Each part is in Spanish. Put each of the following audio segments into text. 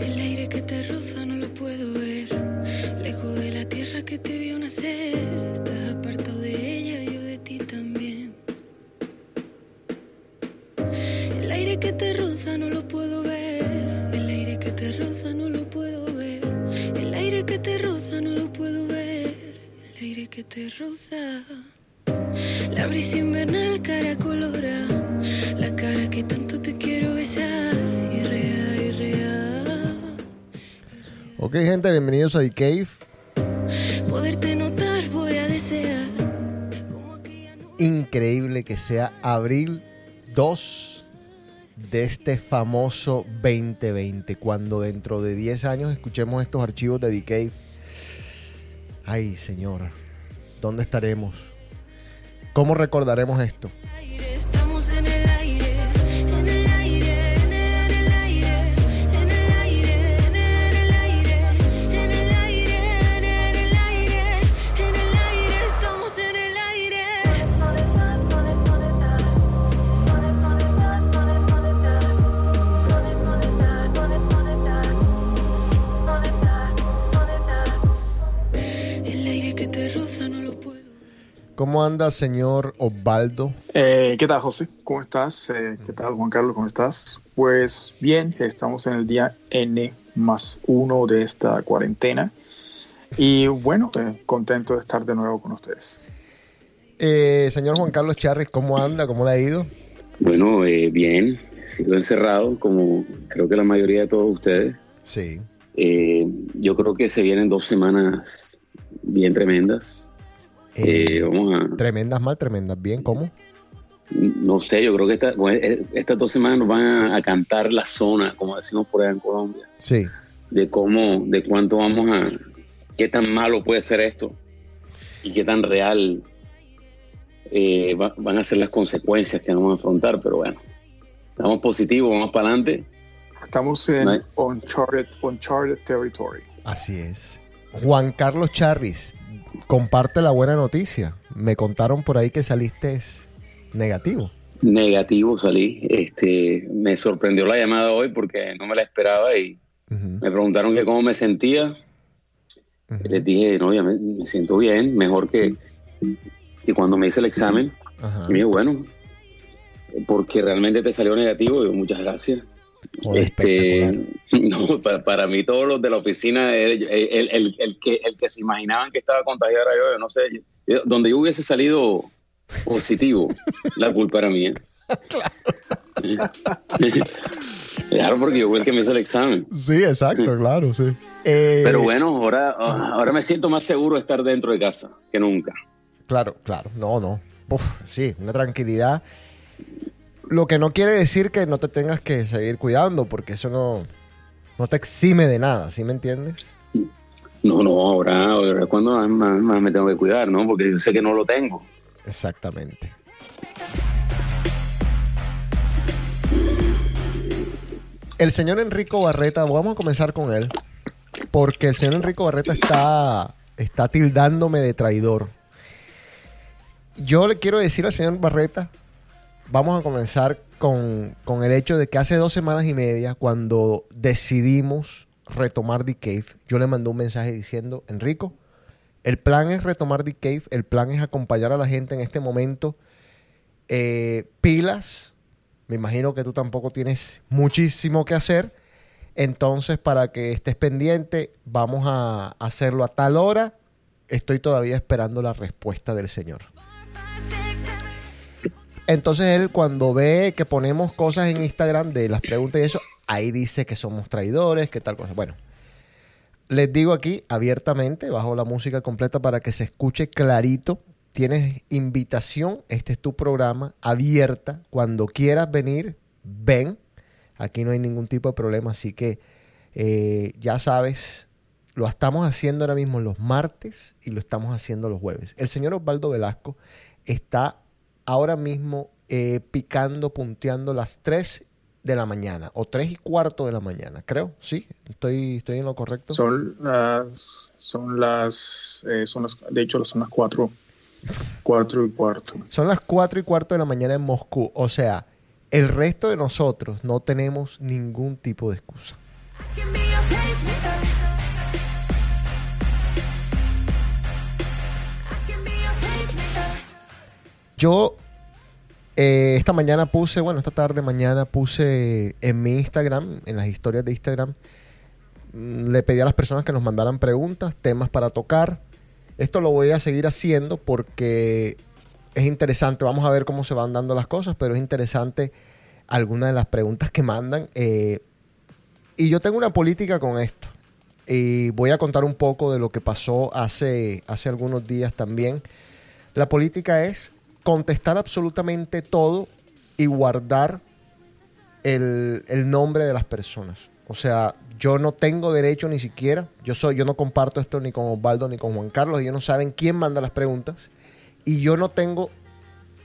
El aire que te roza no lo puedo ver. Lejos de la tierra que te vio nacer. Estás apartado de ella, yo de ti también. El aire que te roza no lo puedo ver. El aire que te roza no lo puedo ver. El aire que te roza no lo puedo ver. El aire que te roza. La brisa invernal cara colora. La cara que tanto te quiero besar. Irreal. Ok, gente, bienvenidos a The Cave. Poderte notar voy a desear. Como aquella noche. Increíble que sea abril 2 de este famoso 2020, cuando dentro de 10 años escuchemos estos archivos de The Cave. Ay, señor, ¿dónde estaremos? ¿Cómo recordaremos esto? Estamos en el ¿Cómo anda, señor Osvaldo? Eh, ¿Qué tal, José? ¿Cómo estás? Eh, ¿Qué tal, Juan Carlos? ¿Cómo estás? Pues bien, estamos en el día N más uno de esta cuarentena. Y bueno, eh, contento de estar de nuevo con ustedes. Eh, señor Juan Carlos Charris, ¿cómo anda? ¿Cómo le ha ido? Bueno, eh, bien, sigo encerrado como creo que la mayoría de todos ustedes. Sí. Eh, yo creo que se vienen dos semanas bien tremendas. Eh, Eh, vamos a, tremendas mal, tremendas bien, ¿cómo? no sé, yo creo que esta- bueno, eh, estas dos semanas nos van a, a cantar la zona, como decimos por allá en Colombia, Sí. de cómo, de cuánto vamos a, qué tan malo puede ser esto y qué tan real eh, va- van a ser las consecuencias que vamos a afrontar, pero bueno, estamos positivos, vamos para adelante. Estamos en No hay- uncharted, uncharted territory. Así es. Juan Carlos Charris, comparte la buena noticia. Me contaron por ahí que saliste negativo. Negativo salí. Este, me sorprendió la llamada hoy porque no me la esperaba y me preguntaron que cómo me sentía. ujú. Les dije, no, ya me, me siento bien, mejor que, que cuando me hice el examen. Y me dijo, bueno, porque realmente te salió negativo. Y yo, muchas gracias. Joder, este, no, para, para mí todos los de la oficina, el, el- el- el que, el que se imaginaban que estaba contagiado era yo, yo no sé, yo- donde yo hubiese salido positivo, la culpa era mía. Claro, porque yo fui el que me hizo el examen. Sí, exacto, claro, sí. Eh, Pero bueno, ahora, ahora me siento más seguro de estar dentro de casa que nunca. Claro, claro. No, no. Uf, sí, una tranquilidad. Lo que no quiere decir que no te tengas que seguir cuidando, porque eso no, no te exime de nada, ¿sí me entiendes? No, no, ahora, ahora es cuando más, más- más me tengo que cuidar, ¿no? Porque yo sé que no lo tengo. Exactamente. El señor Enrico Barreta, vamos a comenzar con él, porque el señor Enrico Barreta está, está tildándome de traidor. Yo le quiero decir al señor Barreta, vamos a comenzar con, con el hecho de que hace dos semanas y media, cuando decidimos retomar The Cave, yo le mandé un mensaje diciendo, Enrico, el plan es retomar The Cave, el plan es acompañar a la gente en este momento. Eh, pilas, me imagino que tú tampoco tienes muchísimo que hacer. Entonces, para que estés pendiente, vamos a hacerlo a tal hora. Estoy todavía esperando la respuesta del Señor. Entonces él cuando ve que ponemos cosas en Instagram de las preguntas y eso, ahí dice que somos traidores, que tal cosa. Bueno, les digo aquí abiertamente, bajo la música completa para que se escuche clarito. Tienes invitación, este es tu programa, abierta. Cuando quieras venir, ven. Aquí no hay ningún tipo de problema, así que eh, ya sabes Lo estamos haciendo ahora mismo los martes y lo estamos haciendo los jueves. El señor Osvaldo Velasco está ahora mismo eh, picando, punteando las 3 de la mañana o 3 y cuarto de la mañana, creo. Sí, estoy, estoy en lo correcto. Son las, son las, eh, son las, de hecho son las 4, 4 y cuarto. Son las 4 y cuarto de la mañana en Moscú. O sea, el resto de nosotros no tenemos ningún tipo de excusa. Yo eh, esta mañana puse, bueno, esta tarde, mañana puse en mi Instagram, en las historias de Instagram, mm, le pedí a las personas que nos mandaran preguntas, temas para tocar. Esto lo voy a seguir haciendo porque es interesante. Vamos a ver cómo se van dando las cosas, pero es interesante algunas de las preguntas que mandan. eh, y yo tengo una política con esto. Y voy a contar un poco de lo que pasó hace, hace algunos días también. La política es contestar absolutamente todo y guardar el, el nombre de las personas. O sea, yo no tengo derecho ni siquiera, yo soy, yo no comparto esto ni con Osvaldo ni con Juan Carlos, ellos no saben quién manda las preguntas y yo no tengo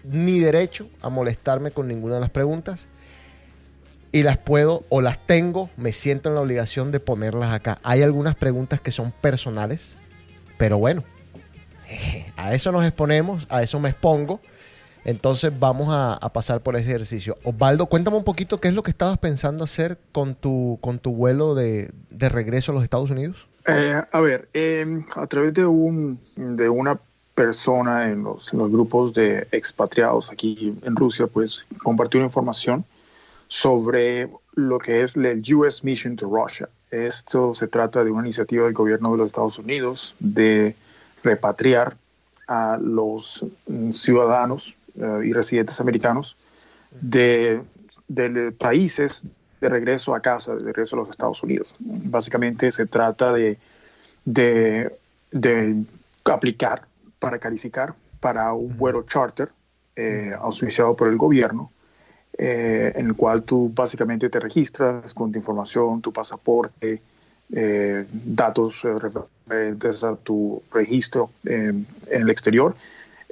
ni derecho a molestarme con ninguna de las preguntas y las puedo o las tengo, me siento en la obligación de ponerlas acá. Hay algunas preguntas que son personales, pero bueno, a eso nos exponemos, a eso me expongo. Entonces vamos a, a pasar por ese ejercicio. Osvaldo, cuéntame un poquito qué es lo que estabas pensando hacer con tu, con tu vuelo de, de regreso a los Estados Unidos. Eh, a ver, eh, a través de, un, de una persona en los, en los grupos de expatriados aquí en Rusia, pues compartió una información sobre lo que es el US Mission to Russia. Esto se trata de una iniciativa del gobierno de los Estados Unidos de repatriar a los ciudadanos eh, y residentes americanos de, de países de regreso a casa, de regreso a los Estados Unidos. Básicamente se trata de, de, de aplicar para calificar para un vuelo charter eh, auspiciado por el gobierno, eh, en el cual tú básicamente te registras con tu información, tu pasaporte, eh, datos eh, referentes a tu registro eh, en el exterior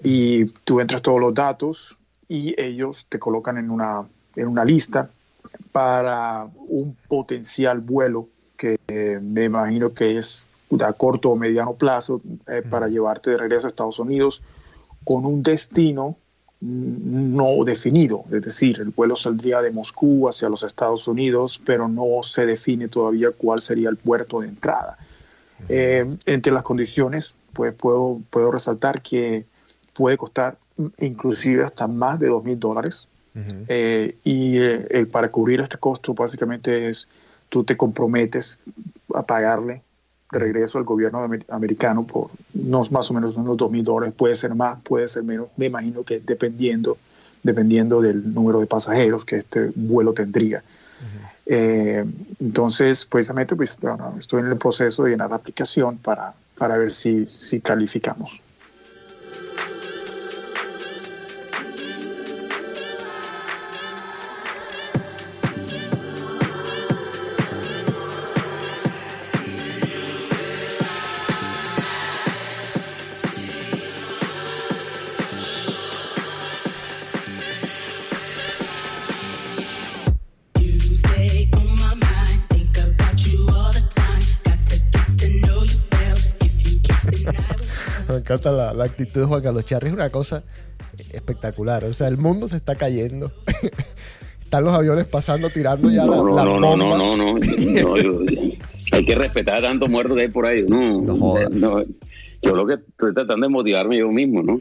y tú entras todos los datos y ellos te colocan en una, en una lista para un potencial vuelo que eh, me imagino que es a corto o mediano plazo eh, para llevarte de regreso a Estados Unidos con un destino no definido, es decir, el vuelo saldría de Moscú hacia los Estados Unidos, pero no se define todavía cuál sería el puerto de entrada. Eh, entre las condiciones, pues puedo, puedo resaltar que puede costar inclusive hasta más de dos mil dólares. Eh, y eh, el- para cubrir este costo básicamente es tú te comprometes a pagarle de regreso al gobierno amer- americano por unos más o menos unos dos mil dólares, puede ser más, puede ser menos, me imagino que dependiendo, dependiendo del número de pasajeros que este vuelo tendría. Eh, entonces, precisamente, pues, bueno, estoy en el proceso de llenar la aplicación para, para ver si, si calificamos. Encanta la, la actitud de Juan Carlos Charri, es una cosa espectacular. O sea, el mundo se está cayendo. Están los aviones pasando, tirando ya No, no, la, no, no, bomba. no, no, no, yo- hay que respetar a tantos muertos que hay por ahí. No, No jodas. no, yo lo que estoy tratando de motivarme yo mismo, ¿no?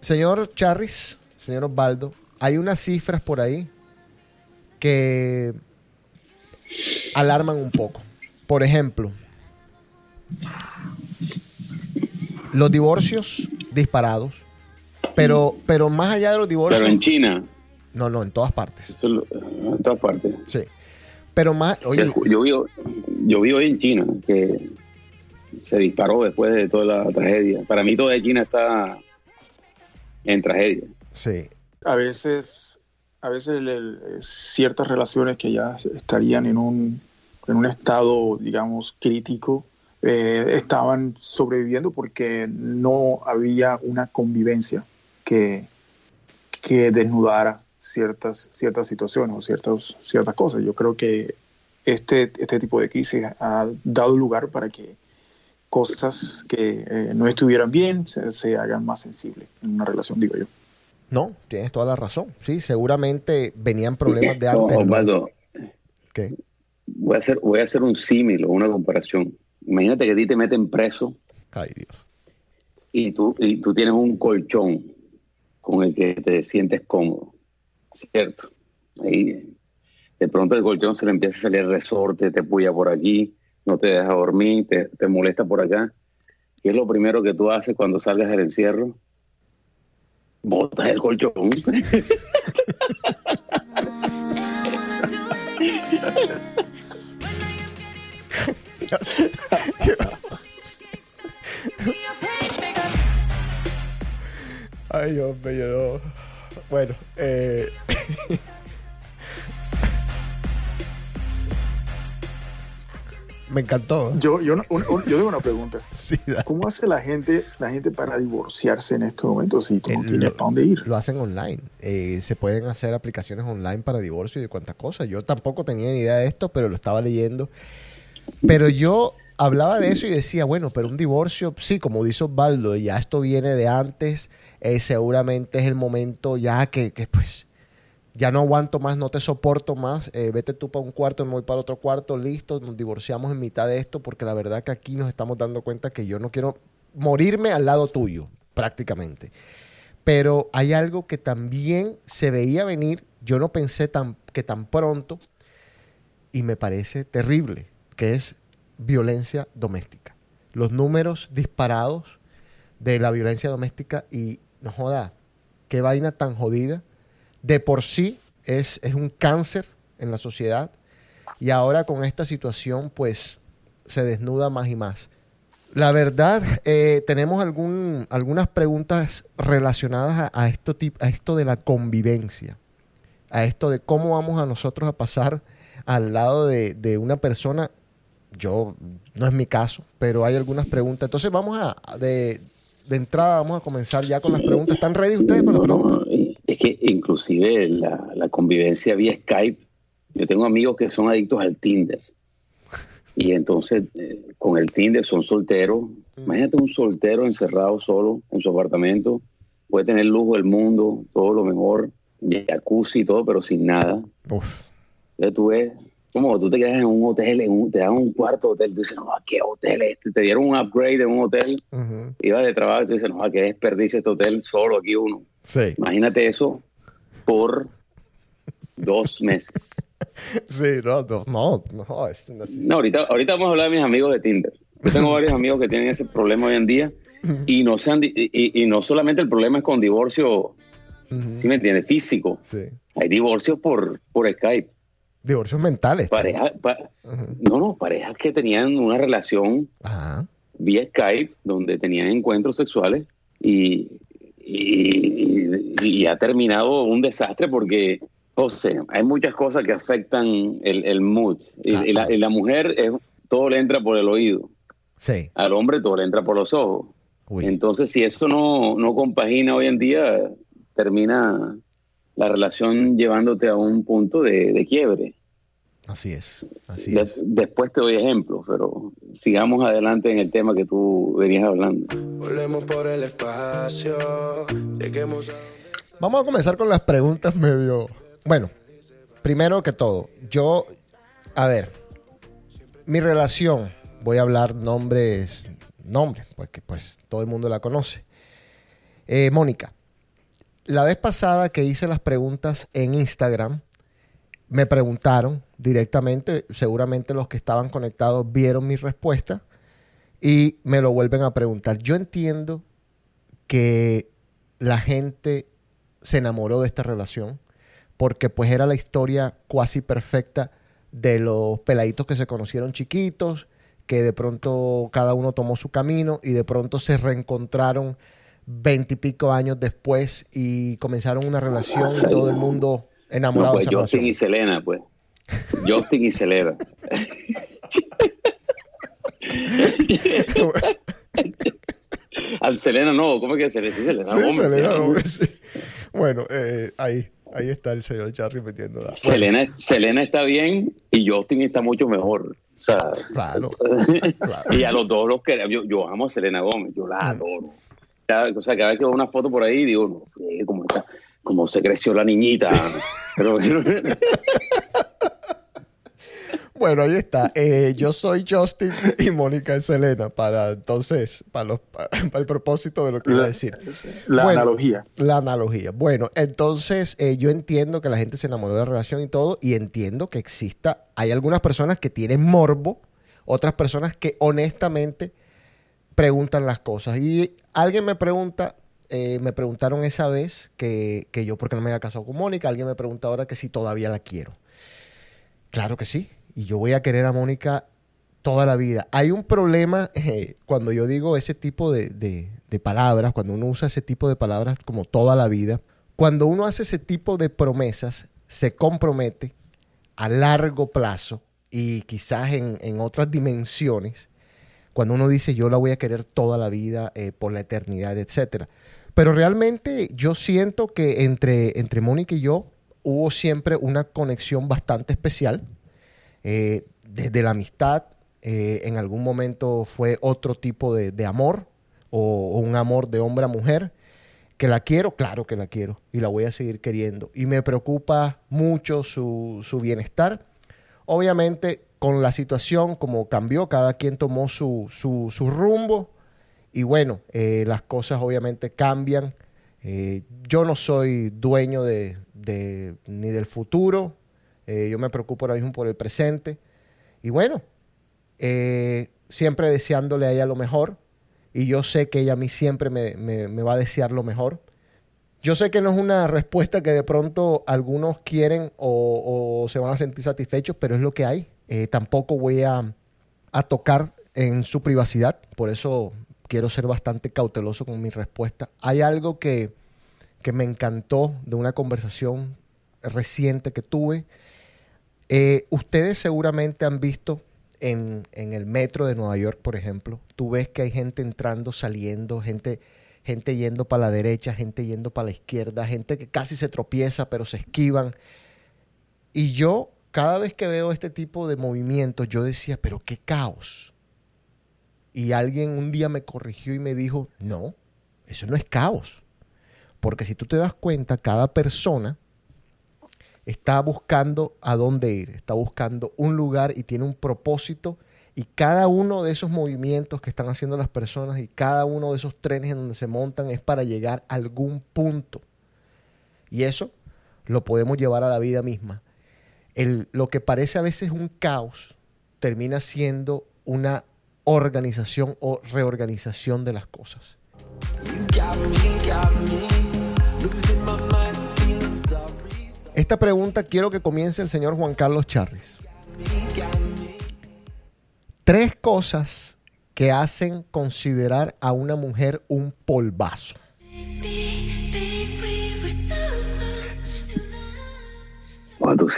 Señor Charris, señor Osvaldo, hay unas cifras por ahí que alarman un poco. Por ejemplo, los divorcios disparados, pero, pero más allá de los divorcios, Pero en China, no, no, en todas partes, eso es lo- en todas partes. sí. Pero más, oye, yo, vi, yo vi hoy en China que se disparó después de toda la tragedia. Para mí toda China está en tragedia. sí, a veces a veces el- el- ciertas relaciones que ya estarían en un, en un estado, digamos, crítico, eh, estaban sobreviviendo porque no había una convivencia que, que desnudara ciertas, ciertas situaciones o ciertas, ciertas cosas. Yo creo que este, este tipo de crisis ha dado lugar para que cosas que eh, no estuvieran bien se, se hagan más sensibles en una relación, digo yo. No, tienes toda la razón. Sí, seguramente venían problemas de No, antes. ¿no? Osvaldo, ¿Qué? Voy a hacer, voy a hacer un símil o una comparación. Imagínate que a ti te meten preso Ay, Dios. y tú, y tú tienes un colchón con el que te sientes cómodo, ¿cierto? Ahí, de pronto el colchón se le empieza a salir resorte, te puya por aquí, no te deja dormir, te, te molesta por acá. ¿Qué es lo primero que tú haces cuando salgas del encierro? Botas el colchón. Ay, Dios mío, no. Bueno, eh... Me encantó. Yo, yo, no- un- un- yo tengo una pregunta. Sí, ¿Cómo hace la gente, la gente para divorciarse en estos momentos si tú no Eh, tienes lo- para dónde ir? Lo hacen online. Eh, se pueden hacer aplicaciones online para divorcio y de cuantas cosas. Yo tampoco tenía ni idea de esto, pero lo estaba leyendo. Pero yo hablaba de eso y decía, bueno, pero un divorcio, sí, como dice Osvaldo, ya esto viene de antes, eh, seguramente es el momento ya que, que, pues ya no aguanto más, no te soporto más, eh, vete tú para un cuarto, me voy para otro cuarto, listo, nos divorciamos en mitad de esto, porque la verdad que aquí nos estamos dando cuenta que yo no quiero morirme al lado tuyo, prácticamente. Pero hay algo que también se veía venir, yo no pensé tan, que tan pronto, y me parece terrible, que es violencia doméstica. Los números disparados de la violencia doméstica y no joda, qué vaina tan jodida. De por sí es, es un cáncer en la sociedad y ahora con esta situación pues se desnuda más y más. La verdad, eh, tenemos algún, algunas preguntas relacionadas a, esto, a esto de la convivencia, a esto de cómo vamos a nosotros a pasar al lado de, de una persona. Yo, no es mi caso, pero hay algunas preguntas. Entonces vamos a, de, de entrada, vamos a comenzar ya con las preguntas. ¿Están ready ustedes para las preguntas? no, es que inclusive la, la convivencia vía Skype, yo tengo amigos que son adictos al Tinder. Y entonces eh, con el Tinder son solteros. Imagínate un soltero encerrado solo en su apartamento. Puede tener el lujo del mundo, todo lo mejor, jacuzzi y todo, pero sin nada. Uf. Entonces tú ves, como tú te quedas en un hotel, en un- te dan un cuarto hotel, tú dices, no, ¿qué hotel es este? Te dieron un upgrade en un hotel, Ujú. ibas de trabajo y tú dices, no, qué desperdicio este hotel, solo aquí uno. Sí. Imagínate eso por dos meses. Sí, no, no, no, no, es una- No, ahorita, ahorita vamos a hablar de mis amigos de Tinder. Yo tengo varios amigos que tienen ese problema hoy en día y no, se han y, y no solamente el problema es con divorcio, Ujú. ¿sí me entiendes? Físico. Sí. Hay divorcios por, por Skype. Divorcios mentales. Pareja, pa- Ujú. no, no, parejas que tenían una relación vía Skype donde tenían encuentros sexuales y, y, y ha terminado un desastre porque, José, hay muchas cosas que afectan el, el mood. Y, y la, y la mujer, es, todo le entra por el oído. Sí. Al hombre todo le entra por los ojos. Uy. Entonces, si eso no, no compagina hoy en día, termina la relación llevándote a un punto de, de quiebre. Así es. Así De- es. después te doy ejemplos, pero sigamos adelante en el tema que tú venías hablando. Volemos por el espacio. Lleguemos a. Vamos a comenzar con las preguntas medio. Bueno, primero que todo, yo. A ver. Mi relación. Voy a hablar nombres. Nombres, porque pues todo el mundo la conoce. Eh, Mónica. La vez pasada que hice las preguntas en Instagram, me preguntaron directamente, seguramente los que estaban conectados vieron mi respuesta y me lo vuelven a preguntar. Yo entiendo que la gente se enamoró de esta relación porque pues era la historia cuasi perfecta de los peladitos que se conocieron chiquitos, que de pronto cada uno tomó su camino y de pronto se reencontraron veintipico años después y comenzaron una relación y todo el mundo Enamorado No, pues de esa Justin y. Selena, pues. Justin y Selena. Al Selena no, ¿cómo es que Selena? Sí, Selena ¿sí? Bueno, eh, ahí, ahí está el señor Charlie metiendo la. Selena, Selena está bien y Justin está mucho mejor. O sea, Claro, claro. y a los dos los queremos. Yo, yo amo a Selena Gómez, yo Mm. la adoro. Cada, o sea, cada vez que veo una foto por ahí, digo, no, cómo está, cómo se creció la niñita. Pero Bueno, ahí está. Eh, yo soy Justin y Mónica es Selena. Para entonces, para, los, para el propósito de lo que iba a decir. La Bueno, analogía. La analogía. Bueno, entonces eh, yo entiendo que la gente se enamoró de la relación y todo, y entiendo que exista. Hay algunas personas que tienen morbo, otras personas que honestamente preguntan las cosas. Y alguien me pregunta, eh, me preguntaron esa vez que, que yo, porque no me había casado con Mónica, alguien me pregunta ahora que si todavía la quiero. Claro que sí. Y yo voy a querer a Mónica toda la vida. Hay un problema eh, cuando yo digo ese tipo de, de- de palabras, cuando uno usa ese tipo de palabras como toda la vida, cuando uno hace ese tipo de promesas, se compromete a largo plazo y quizás en, en otras dimensiones, cuando uno dice yo la voy a querer toda la vida, eh, por la eternidad, etcétera. Pero realmente yo siento que entre, entre Mónica y yo hubo siempre una conexión bastante especial eh, desde la amistad, eh, en algún momento fue otro tipo de, de amor o, o un amor de hombre a mujer. Que la quiero, claro que la quiero y la voy a seguir queriendo. Y me preocupa mucho su, su bienestar. Obviamente, con la situación como cambió, cada quien tomó su, su- su rumbo. Y bueno, eh, las cosas obviamente cambian. Eh, yo no soy dueño de, de- ni del futuro. Eh, yo me preocupo ahora mismo por el presente. Y bueno, siempre deseándole a ella lo mejor. Y yo sé que ella a mí siempre me, me- va a desear lo mejor. Yo sé que no es una respuesta que de pronto algunos quieren o se van a sentir satisfechos, pero es lo que hay. Eh, tampoco voy a, a tocar en su privacidad, por eso quiero ser bastante cauteloso con mi respuesta. Hay algo que, que me encantó de una conversación reciente que tuve. Eh, ustedes seguramente han visto en, en el metro de Nueva York, por ejemplo, tú ves que hay gente entrando, saliendo, gente, gente yendo para la derecha, gente yendo para la izquierda, gente que casi se tropieza pero se esquivan. Y yo, cada vez que veo este tipo de movimientos, yo decía, pero qué caos. Y alguien un día me corrigió y me dijo, no, eso no es caos. Porque si tú te das cuenta, cada persona está buscando a dónde ir, está buscando un lugar y tiene un propósito. Y cada uno de esos movimientos que están haciendo las personas y cada uno de esos trenes en donde se montan es para llegar a algún punto. Y eso lo podemos llevar a la vida misma. Lo que parece a veces un caos termina siendo una organización o reorganización de las cosas. Esta pregunta quiero que comience el señor Juan Carlos Charris. Tres cosas que hacen considerar a una mujer un polvazo. Tú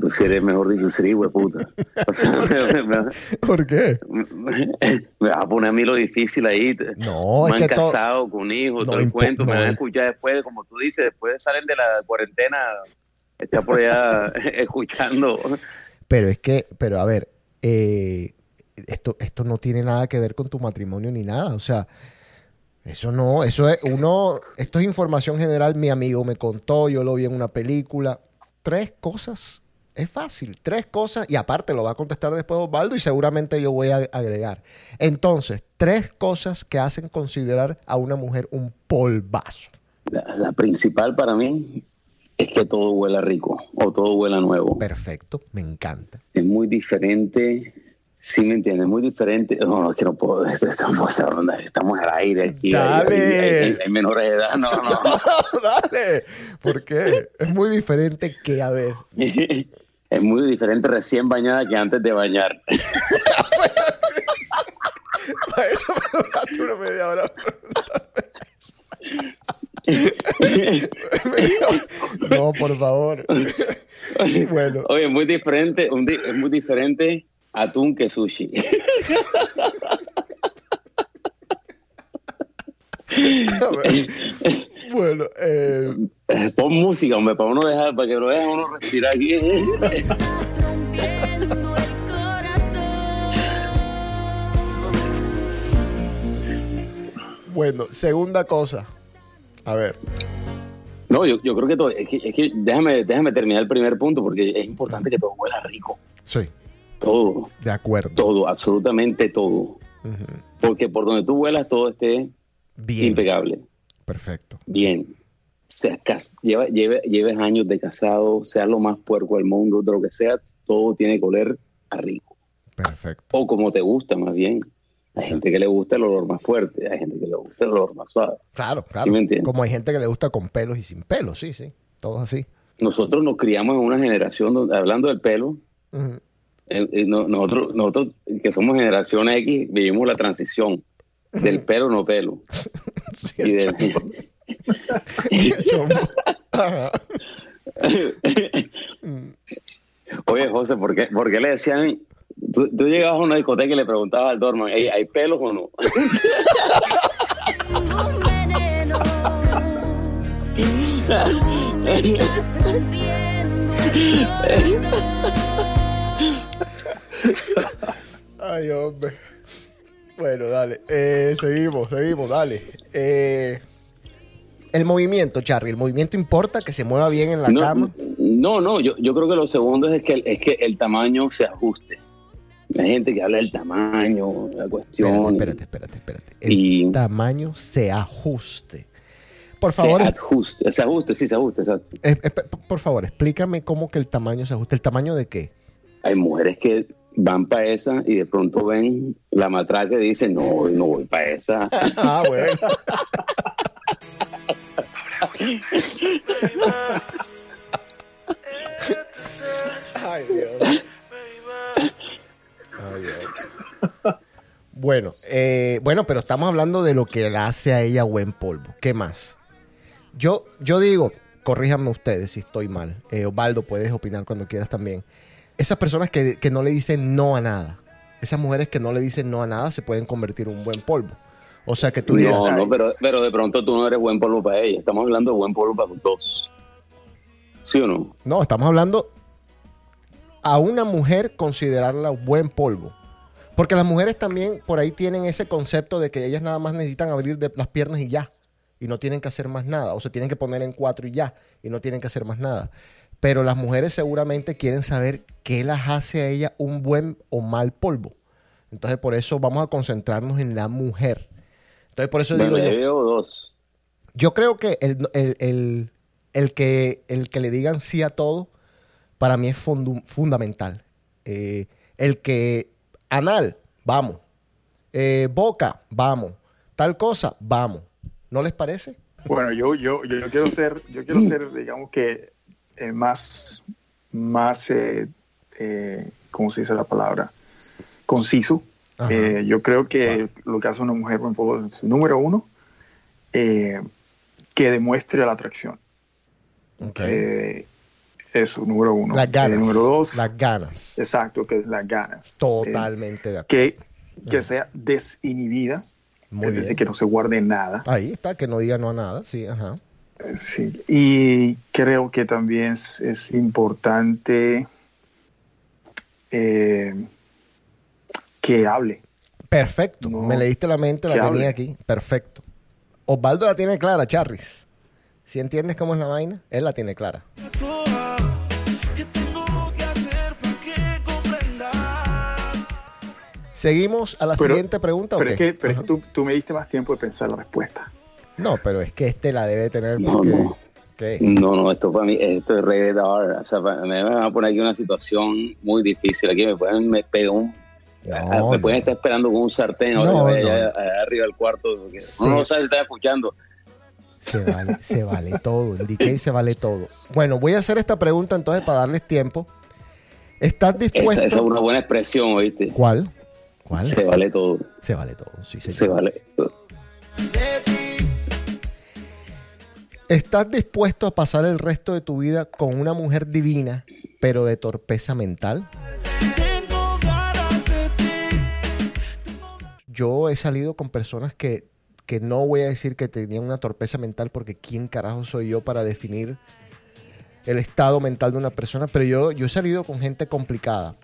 tú mejor dicho. O sea, me, me- ¿Por qué? me- vas a poner a mí lo difícil ahí. No, me es han que todo- casado con hijos, No todo el cuento. me van a escuchar después, como tú dices, después de salir de la cuarentena, está por allá escuchando. Pero es que, pero a ver, eh, esto, esto no tiene nada que ver con tu matrimonio ni nada. O sea, eso no, eso es uno, esto es información general. Mi amigo me contó, yo lo vi en una película. Tres cosas, es fácil, tres cosas, y aparte lo va a contestar después Osvaldo y seguramente yo voy a agregar. Entonces, tres cosas que hacen considerar a una mujer un polvazo. La, la principal para mí es que todo huela rico o todo huela nuevo. Perfecto, me encanta. es muy diferente. Sí, me entiendes, muy diferente. No, no, es que no puedo. No onda, Estamos al aire aquí. hay- Dale. Hay, hay- hay menores de edad. No, no. Dale, ¿por qué? Es muy diferente que, a ver, es muy diferente recién bañada que antes de bañar. Para eso me duraste una media hora. No, No, por favor. bueno, Oye, es muy diferente, un di- es muy diferente atún que sushi. bueno, eh, Pon música, hombre, para uno dejar, para que lo deje uno respirar aquí. Bueno, segunda cosa. A ver, No, yo, yo creo que todo, es que, es que déjame, déjame terminar el primer punto porque es importante que todo huela rico. sí, Todo, de acuerdo. todo, absolutamente todo. Porque por donde tú vuelas todo esté Bien, impecable. perfecto. Bien. Seas lleva- lleve- lleves años de casado, seas lo más puerco del mundo, de lo que sea, todo tiene que oler a rico. Perfecto. O como te gusta, más bien. Hay Sí. gente que le gusta el olor más fuerte, hay gente que le gusta el olor más suave. Claro, claro. Como hay gente que le gusta con pelos y sin pelos, sí, sí. Todos así. Nosotros nos criamos en una generación, donde, hablando del pelo, nosotros, nosotros que somos generación X, vivimos la transición del pelo no pelo. Sí, Y del- chombo. Ajá. Oye, José, ¿por qué, por qué le decían? Tú, tú llegabas a una discoteca y le preguntabas al dorman, "Ey, ¿hay pelos o no? Ay, hombre. Bueno, dale. Eh, seguimos, seguimos, dale. Eh, el movimiento, Charlie. El movimiento importa que se mueva bien en la no, cama. no, no, yo, yo creo que lo segundo es que, es que el tamaño se ajuste. Hay gente que habla del tamaño, la cuestión. Espérate, espérate, espérate, espérate. El Y- tamaño se ajuste. Por se favor, ajuste, se ajuste, sí, se ajuste, exacto. por favor, explícame cómo que el tamaño se ajusta. ¿El tamaño de qué? Hay mujeres que van para esa y de pronto ven la matraca y dicen, no, no voy para esa. Ah, bueno. Bueno, eh, bueno, pero estamos hablando de lo que le hace a ella buen polvo. ¿Qué más? Yo, yo digo, corríjanme ustedes si estoy mal. Eh, Osvaldo, puedes opinar cuando quieras también. Esas personas que, que no le dicen no a nada, esas mujeres que no le dicen no a nada se pueden convertir en un buen polvo. O sea que tú dices, No, no, pero, pero de pronto tú no eres buen polvo para ella. Estamos hablando de buen polvo para los dos. ¿Sí o no? No, estamos hablando a una mujer considerarla buen polvo. Porque las mujeres también por ahí tienen ese concepto de que ellas nada más necesitan abrir de- las piernas y ya. Y no tienen que hacer más nada. O se tienen que poner en cuatro y ya. Y no tienen que hacer más nada. Pero las mujeres seguramente quieren saber qué las hace a ella un buen o mal polvo. Entonces por eso vamos a concentrarnos en la mujer. Entonces por eso digo yo veo dos. yo creo que el, el- el- el que el que le digan sí a todo, para mí es fundu- fundamental. Eh, el que anal, vamos. Eh, boca, vamos. Tal cosa, vamos. ¿No les parece? Bueno, yo, yo, yo quiero ser, yo quiero ser, digamos que eh, más, más, eh, eh, ¿cómo se dice la palabra? Conciso. Eh, yo creo que lo que hace una mujer polvo es, número uno, eh, que demuestre la atracción. Eh, eso, número uno. Las ganas. Número dos, Las ganas. exacto, que es las ganas. Totalmente de acuerdo. que, que sea desinhibida, Muy es decir, bien. que no se guarde nada. Ahí está, que no diga no a nada. Sí, ajá. Sí, y creo que también es, es importante eh, que hable. Perfecto. No. Me leíste la mente, la tenía hable. aquí. Perfecto. Osvaldo la tiene clara, Charris. ¿Si entiendes cómo es la vaina? Él la tiene clara. Seguimos a la Pero- siguiente pregunta. ¿o Pero qué? es que, pero tú, tú me diste más tiempo de pensar la respuesta. No, pero es que este la debe tener No, porque... no. No, no, esto para mí, esto es rated R. O sea, para- me van a poner aquí una situación muy difícil. Aquí me pueden me pegar un. No, me no. pueden estar esperando con un sartén ahora No, que vaya no. allá, allá arriba del cuarto. Sí. Uno no sabe si está escuchando. Se vale, se vale todo. En DK se vale todo. Bueno, voy a hacer esta pregunta entonces para darles tiempo. ¿Estás dispuesto? Esa, esa es una buena expresión, ¿oíste? ¿Cuál? ¿Cuál? Se vale todo. Se vale todo, sí, señor. Se vale. Ti, ¿Estás dispuesto a pasar el resto de tu vida con una mujer divina, pero de torpeza mental? Yo he salido con personas que, que no voy a decir que tenían una torpeza mental porque quién carajo soy yo para definir el estado mental de una persona, pero yo, yo he salido con gente complicada.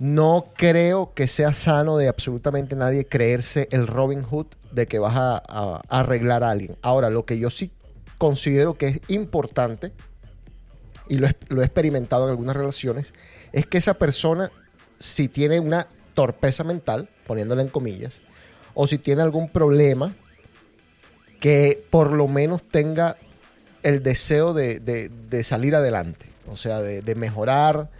No creo que sea sano de absolutamente nadie creerse el Robin Hood de que vas a, a- arreglar a alguien. Ahora, lo que yo sí considero que es importante, y lo, he- experimentado en algunas relaciones, es que esa persona, si tiene una torpeza mental, poniéndola en comillas, o si tiene algún problema, que por lo menos tenga el deseo de, salir adelante, o sea, de, mejorar,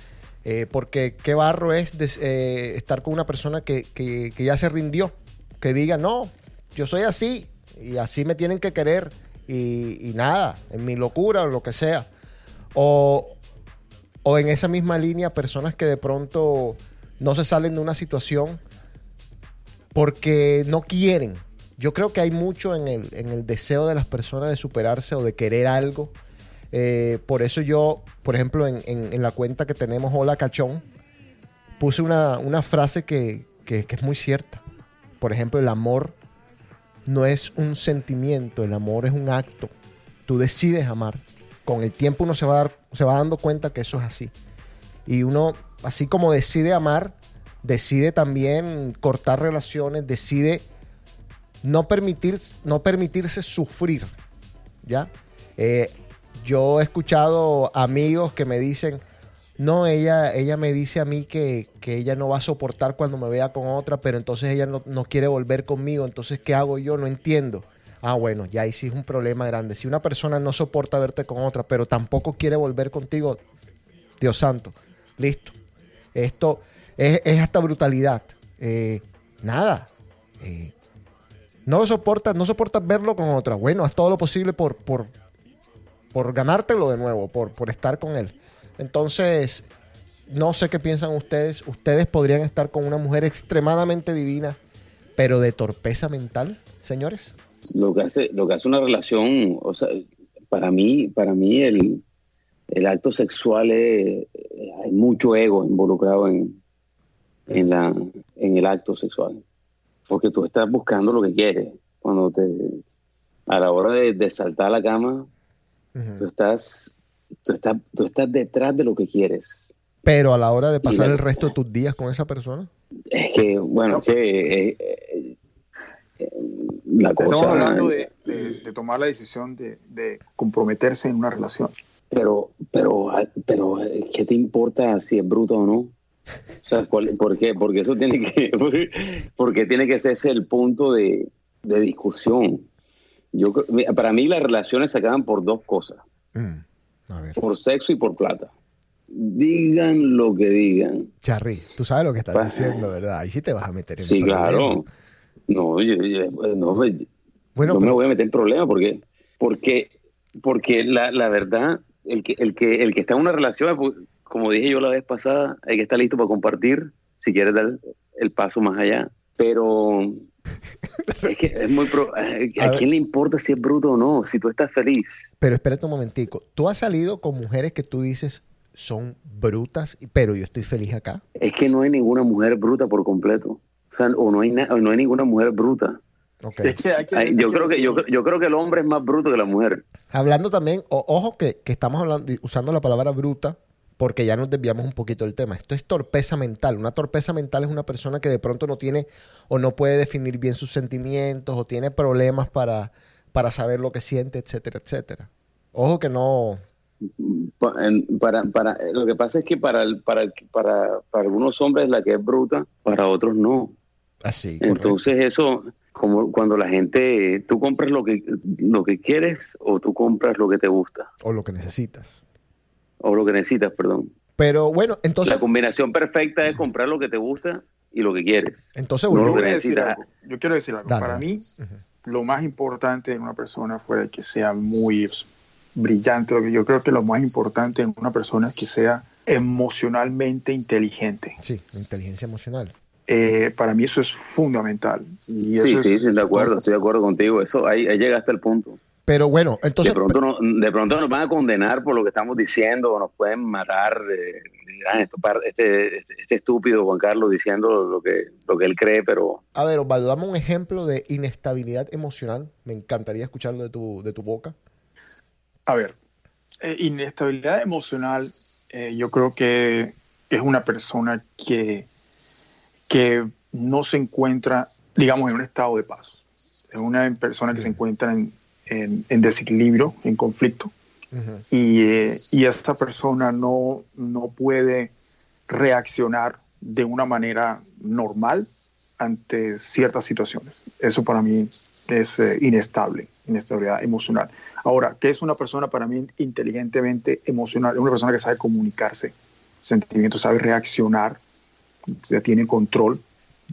eh, porque qué barro es eh, estar con una persona que ya se rindió, que diga, no, yo soy así, y así me tienen que querer, y, nada, en mi locura o lo que sea. O, o en esa misma línea, personas que de pronto no se salen de una situación porque no quieren. Yo creo que hay mucho en el, en el deseo de las personas de superarse o de querer algo. Eh, por eso yo, por ejemplo, en, en- la cuenta que tenemos Hola Cachón, puse una, una frase que- que es muy cierta. Por ejemplo, el amor no es un sentimiento, el amor es un acto. Tú decides amar. Con el tiempo uno se va, se va dando cuenta que eso es así. Y uno, así como decide amar, decide también cortar relaciones, decide no, permitir, no permitirse sufrir. ¿Ya? Eh, yo he escuchado amigos que me dicen, no, ella, ella me dice a mí que, que ella no va a soportar cuando me vea con otra, pero entonces ella no, no quiere volver conmigo, entonces ¿qué hago yo? No entiendo. Ah, bueno, ya ahí sí es un problema grande. Si una persona no soporta verte con otra, pero tampoco quiere volver contigo, Dios santo, listo. Esto es, hasta brutalidad. Eh, nada. Eh, no lo soportas, no soportas verlo con otra. Bueno, haz todo lo posible por, por, por ganártelo de nuevo, por, por estar con él. Entonces, no sé qué piensan ustedes. Ustedes podrían estar con una mujer extremadamente divina, pero de torpeza mental, señores. Lo que hace, lo que hace una relación, o sea, para mí, para mí el, el acto sexual es, hay mucho ego involucrado en, en, la, en el acto sexual. Porque tú estás buscando lo que quieres. Cuando te, a la hora de, de saltar a la cama, tú estás, tú estás, tú estás detrás de lo que quieres. Pero a la hora de pasar el resto de tus días con esa persona, Es que, bueno, es que eh, eh, eh, la cosa. Estamos hablando de, de- de tomar la decisión de, de comprometerse en una relación. Pero, pero, pero, ¿qué te importa si es bruto o no? O sea, ¿cuál- ¿por qué? Porque eso tiene que, porque tiene que ser ese el punto de, de discusión. Yo, para mí las relaciones se acaban por dos cosas, mm, a ver. por sexo y por plata. Digan lo que digan. Charry, tú sabes lo que estás Pa- diciendo, ¿verdad? Ahí sí te vas a meter en Sí, claro. No, yo, yo- no, pues, Bueno, no me voy a meter en problemas porque, porque, porque la, la verdad, el que, el, que, el que está en una relación, pues, como dije yo la vez pasada, hay que estar listo para compartir si quieres dar el paso más allá. Pero es que es muy... pro- ¿A, A ver. quién le importa si es bruto o no? Si tú estás feliz. Pero espérate un momentico. Tú has salido con mujeres que tú dices son brutas, pero yo estoy feliz acá. Es que no hay ninguna mujer bruta por completo. O sea, o no hay, na- o no hay ninguna mujer bruta. Ok. Es que hay que- Ay, hay yo, creo que, yo, yo creo que el hombre es más bruto que la mujer. Hablando también, o- ojo que, que estamos hablando, usando la palabra bruta, porque ya nos desviamos un poquito del tema. Esto es torpeza mental. Una torpeza mental es una persona que de pronto no tiene o no puede definir bien sus sentimientos o tiene problemas para, para saber lo que siente, etcétera, etcétera. Ojo que no. Para, para, lo que pasa es que para, el- para, el- para, para algunos hombres la que es bruta, para otros no. Así. Entonces eso, como cuando la gente, tú compras lo que, lo que quieres o tú compras lo que te gusta, O lo que necesitas. O lo que necesitas, perdón. Pero bueno, entonces, la combinación perfecta es comprar lo que te gusta y lo que quieres. entonces no Yo quiero decir algo. Yo quiero decir algo. Dale, Para dale. mí, lo más importante en una persona fuera que sea muy brillante. Lo que Yo creo que lo más importante en una persona es que sea emocionalmente inteligente. Sí, inteligencia emocional. Eh, para mí eso es fundamental. Y Sí, eso sí, es- sí, de acuerdo, estoy de acuerdo contigo. Eso ahí, ahí llega hasta el punto. Pero bueno, entonces... de, pronto no- de pronto nos van a condenar por lo que estamos diciendo, o nos pueden matar. eh, este, este, este estúpido Juan Carlos diciendo lo que, lo que él cree, pero A ver, Osvaldo, dame un ejemplo de inestabilidad emocional. Me encantaría escucharlo de tu, de tu boca. A ver, eh, inestabilidad emocional, eh, yo creo que es una persona que, que no se encuentra, digamos, en un estado de paz. Es una persona que se encuentra en, en- en desequilibrio, en conflicto, y, eh, y esta persona no, no puede reaccionar de una manera normal ante ciertas situaciones. Eso para mí es eh, inestable, inestabilidad emocional. Ahora, ¿qué es una persona para mí inteligentemente emocional? Es una persona que sabe comunicarse, sentimientos, sabe reaccionar, tiene control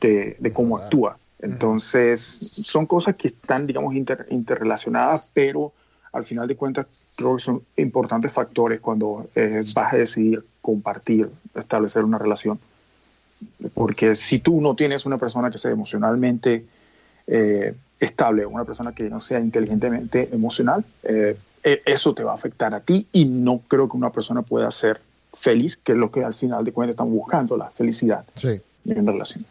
de, de cómo actúa. Entonces, son cosas que están, digamos, inter- interrelacionadas, pero al final de cuentas creo que son importantes factores cuando eh, vas a decidir compartir, establecer una relación. Porque si tú no tienes una persona que sea emocionalmente eh, estable, una persona que no sea inteligentemente emocional, eh, eh, eso te va a afectar a ti y no creo que una persona pueda ser feliz, que es lo que al final de cuentas están buscando, la felicidad Sí. en una relación.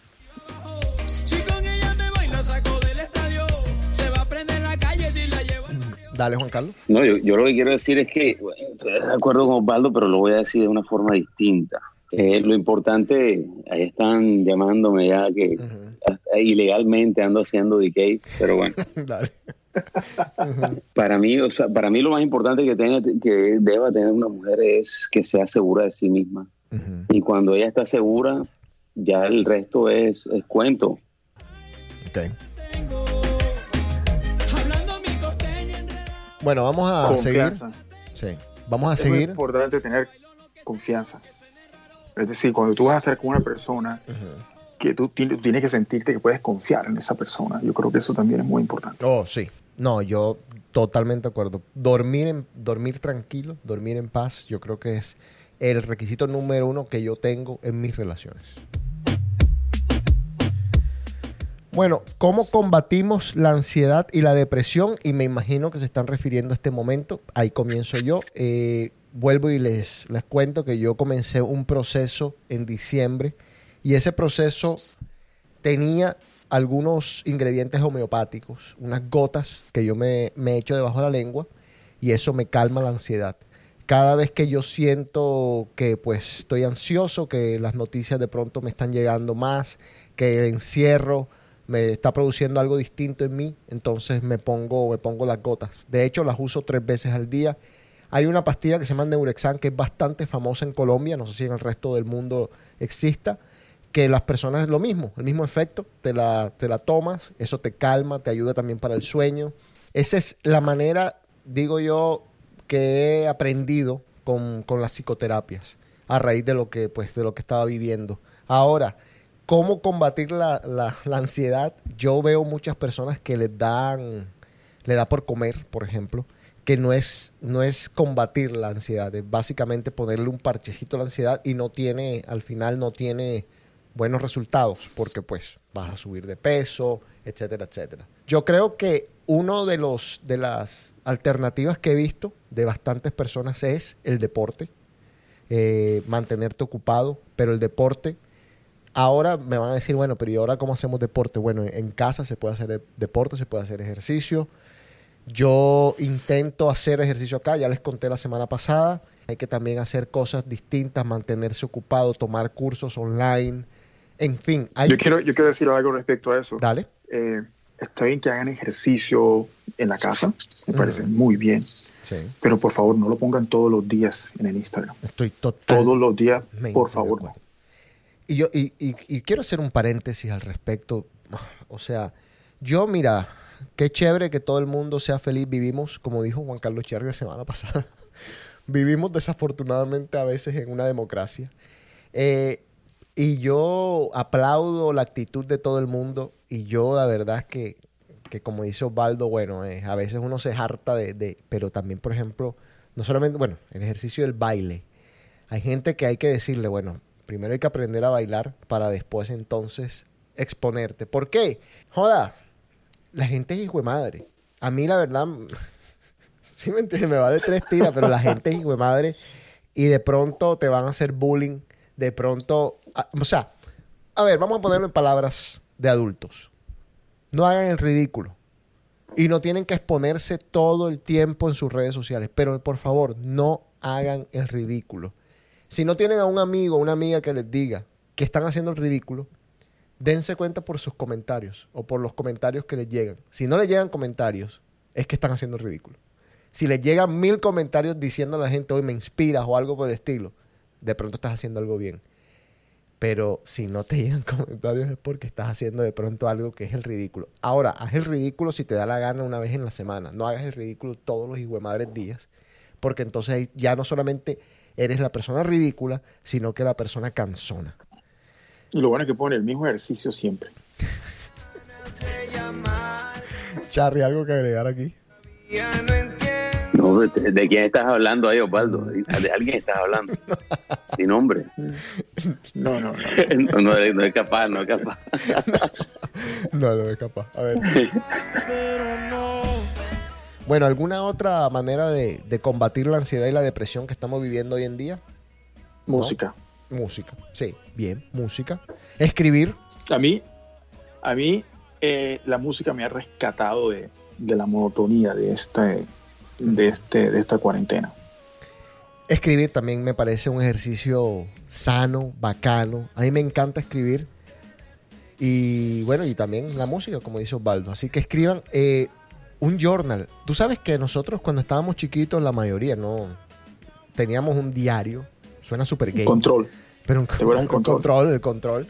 Dale, Juan Carlos. no, yo, yo lo que quiero decir es que bueno, estoy de acuerdo con Osvaldo, pero lo voy a decir de una forma distinta. Eh, lo importante, ahí están llamándome ya que hasta ilegalmente ando haciendo decay, pero bueno. Dale. Para mí, o sea, para mí lo más importante que, tenga, que deba tener una mujer es que sea segura de sí misma. Ujú. Y cuando ella está segura, ya el resto es, es cuento. Ok. Bueno, vamos a seguir. Confianza. Sí. Vamos a Es seguir. importante tener confianza. Es decir, cuando tú vas a estar con una persona, que tú tienes, tienes que sentirte que puedes confiar en esa persona. Yo creo que eso también es muy importante. Oh, sí. No, yo totalmente de acuerdo. Dormir, en, dormir tranquilo, dormir en paz, yo creo que es el requisito número uno que yo tengo en mis relaciones. Bueno, ¿cómo combatimos la ansiedad y la depresión? Y me imagino que se están refiriendo a este momento. Ahí comienzo yo. Eh, vuelvo y les, les cuento que yo comencé un proceso en diciembre y ese proceso tenía algunos ingredientes homeopáticos, unas gotas que yo me, me echo debajo de la lengua y eso me calma la ansiedad. Cada vez que yo siento que pues estoy ansioso, que las noticias de pronto me están llegando más, que el encierro me está produciendo algo distinto en mí, entonces me pongo, me pongo las gotas. De hecho, las uso tres veces al día. Hay una pastilla que se llama Neurexan que es bastante famosa en Colombia, no sé si en el resto del mundo exista, que las personas es lo mismo, el mismo efecto, te la, te la tomas, eso te calma, te ayuda también para el sueño. Esa es la manera, digo yo, que he aprendido con, con las psicoterapias a raíz de lo que, pues, de lo que estaba viviendo. Ahora, ¿cómo combatir la, la- la ansiedad? Yo veo muchas personas que les dan, le da por comer, por ejemplo, que no es, no es combatir la ansiedad, es básicamente ponerle un parchecito a la ansiedad y no tiene, al final no tiene buenos resultados, porque pues vas a subir de peso, etcétera, etcétera. Yo creo que uno de los de las alternativas que he visto de bastantes personas es el deporte, eh, mantenerte ocupado, pero el deporte Ahora me van a decir, bueno, pero ¿y ahora cómo hacemos deporte? Bueno, en casa se puede hacer de- deporte, se puede hacer ejercicio. Yo intento hacer ejercicio acá, ya les conté la semana pasada. Hay que también hacer cosas distintas, mantenerse ocupado, tomar cursos online. En fin, hay... Yo quiero, yo quiero decir algo respecto a eso. Dale. Eh, está bien que hagan ejercicio en la casa, me parece muy bien, Sí, pero por favor no lo pongan todos los días en el Instagram. estoy total. Todos los días, por favor, no. Y yo y, y- quiero hacer un paréntesis al respecto. O sea, yo mira, qué chévere que todo el mundo sea feliz. Vivimos, como dijo Juan Carlos Charri la semana pasada, vivimos desafortunadamente a veces en una democracia. Eh, y yo aplaudo la actitud de todo el mundo. Y yo la verdad que, que como dice Osvaldo, bueno, eh, a veces uno se harta de, de... Pero también, por ejemplo, no solamente, bueno, el ejercicio del baile. Hay gente que hay que decirle, bueno, primero hay que aprender a bailar para después entonces exponerte. ¿Por qué? Joda, la gente es hijo de madre. A mí la verdad, ¿Sí me entiendes? Me va de tres tiras, pero la gente es hijo de madre y de pronto te van a hacer bullying. De pronto, o sea, a ver, vamos a ponerlo en palabras de adultos. No hagan el ridículo. Y no tienen que exponerse todo el tiempo en sus redes sociales. Pero por favor, no hagan el ridículo. Si no tienen a un amigo o una amiga que les diga que están haciendo el ridículo, dense cuenta por sus comentarios o por los comentarios que les llegan. Si no les llegan comentarios, es que están haciendo el ridículo. Si les llegan mil comentarios diciendo a la gente, hoy me inspiras o algo por el estilo, de pronto estás haciendo algo bien. Pero si no te llegan comentarios es porque estás haciendo de pronto algo que es el ridículo. Ahora, haz el ridículo si te da la gana una vez en la semana. No hagas el ridículo todos los madres días. Porque entonces ya no solamente eres la persona ridícula, sino que la persona cansona. Y lo bueno es que pone el mismo ejercicio siempre. Charry, ¿algo que agregar aquí? No, ¿de, de quién estás hablando ahí, Osvaldo? ¿De alguien estás hablando? Sin nombre. No, no, no. No, no es- no es capaz, no es capaz. No, no es capaz. A ver. Bueno, ¿alguna otra manera de, de combatir la ansiedad y la depresión que estamos viviendo hoy en día? Música. Música. Sí, bien, música. Escribir. A mí, a mí eh, la música me ha rescatado de, de la monotonía de, este, de, este, de esta cuarentena. Escribir también me parece un ejercicio sano, bacano. A mí me encanta escribir. Y bueno, y también la música, como dice Osvaldo. Así que escriban eh, un journal. Tú sabes que nosotros cuando estábamos chiquitos, la mayoría no teníamos un diario. Suena súper gay. Control. Pero un, control? control, el control.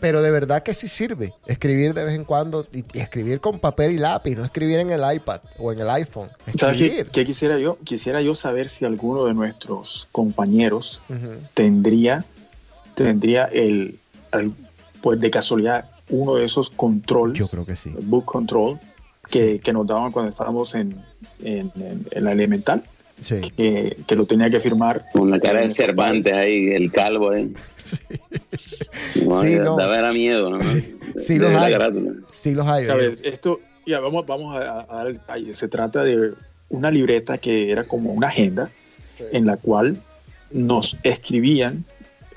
Pero de verdad que sí sirve. Escribir de vez en cuando y, y escribir con papel y lápiz, no escribir en el iPad o en el iPhone. ¿Sabes qué, quisiera yo? Quisiera yo saber si alguno de nuestros compañeros tendría, tendría el, el, pues de casualidad uno de esos controls, Yo creo que sí. book control, que, que nos daban cuando estábamos en, en, en- en la elemental, Sí. que, que lo tenía que firmar. Con la cara de Cervantes ahí, el calvo. No, Sí, da- no. Daba era miedo, ¿no? Sí los hay. Sí los hay. A eh. ver, esto, ya vamos, vamos a, a dar el detalle. Se trata de una libreta que era como una agenda en la cual nos escribían,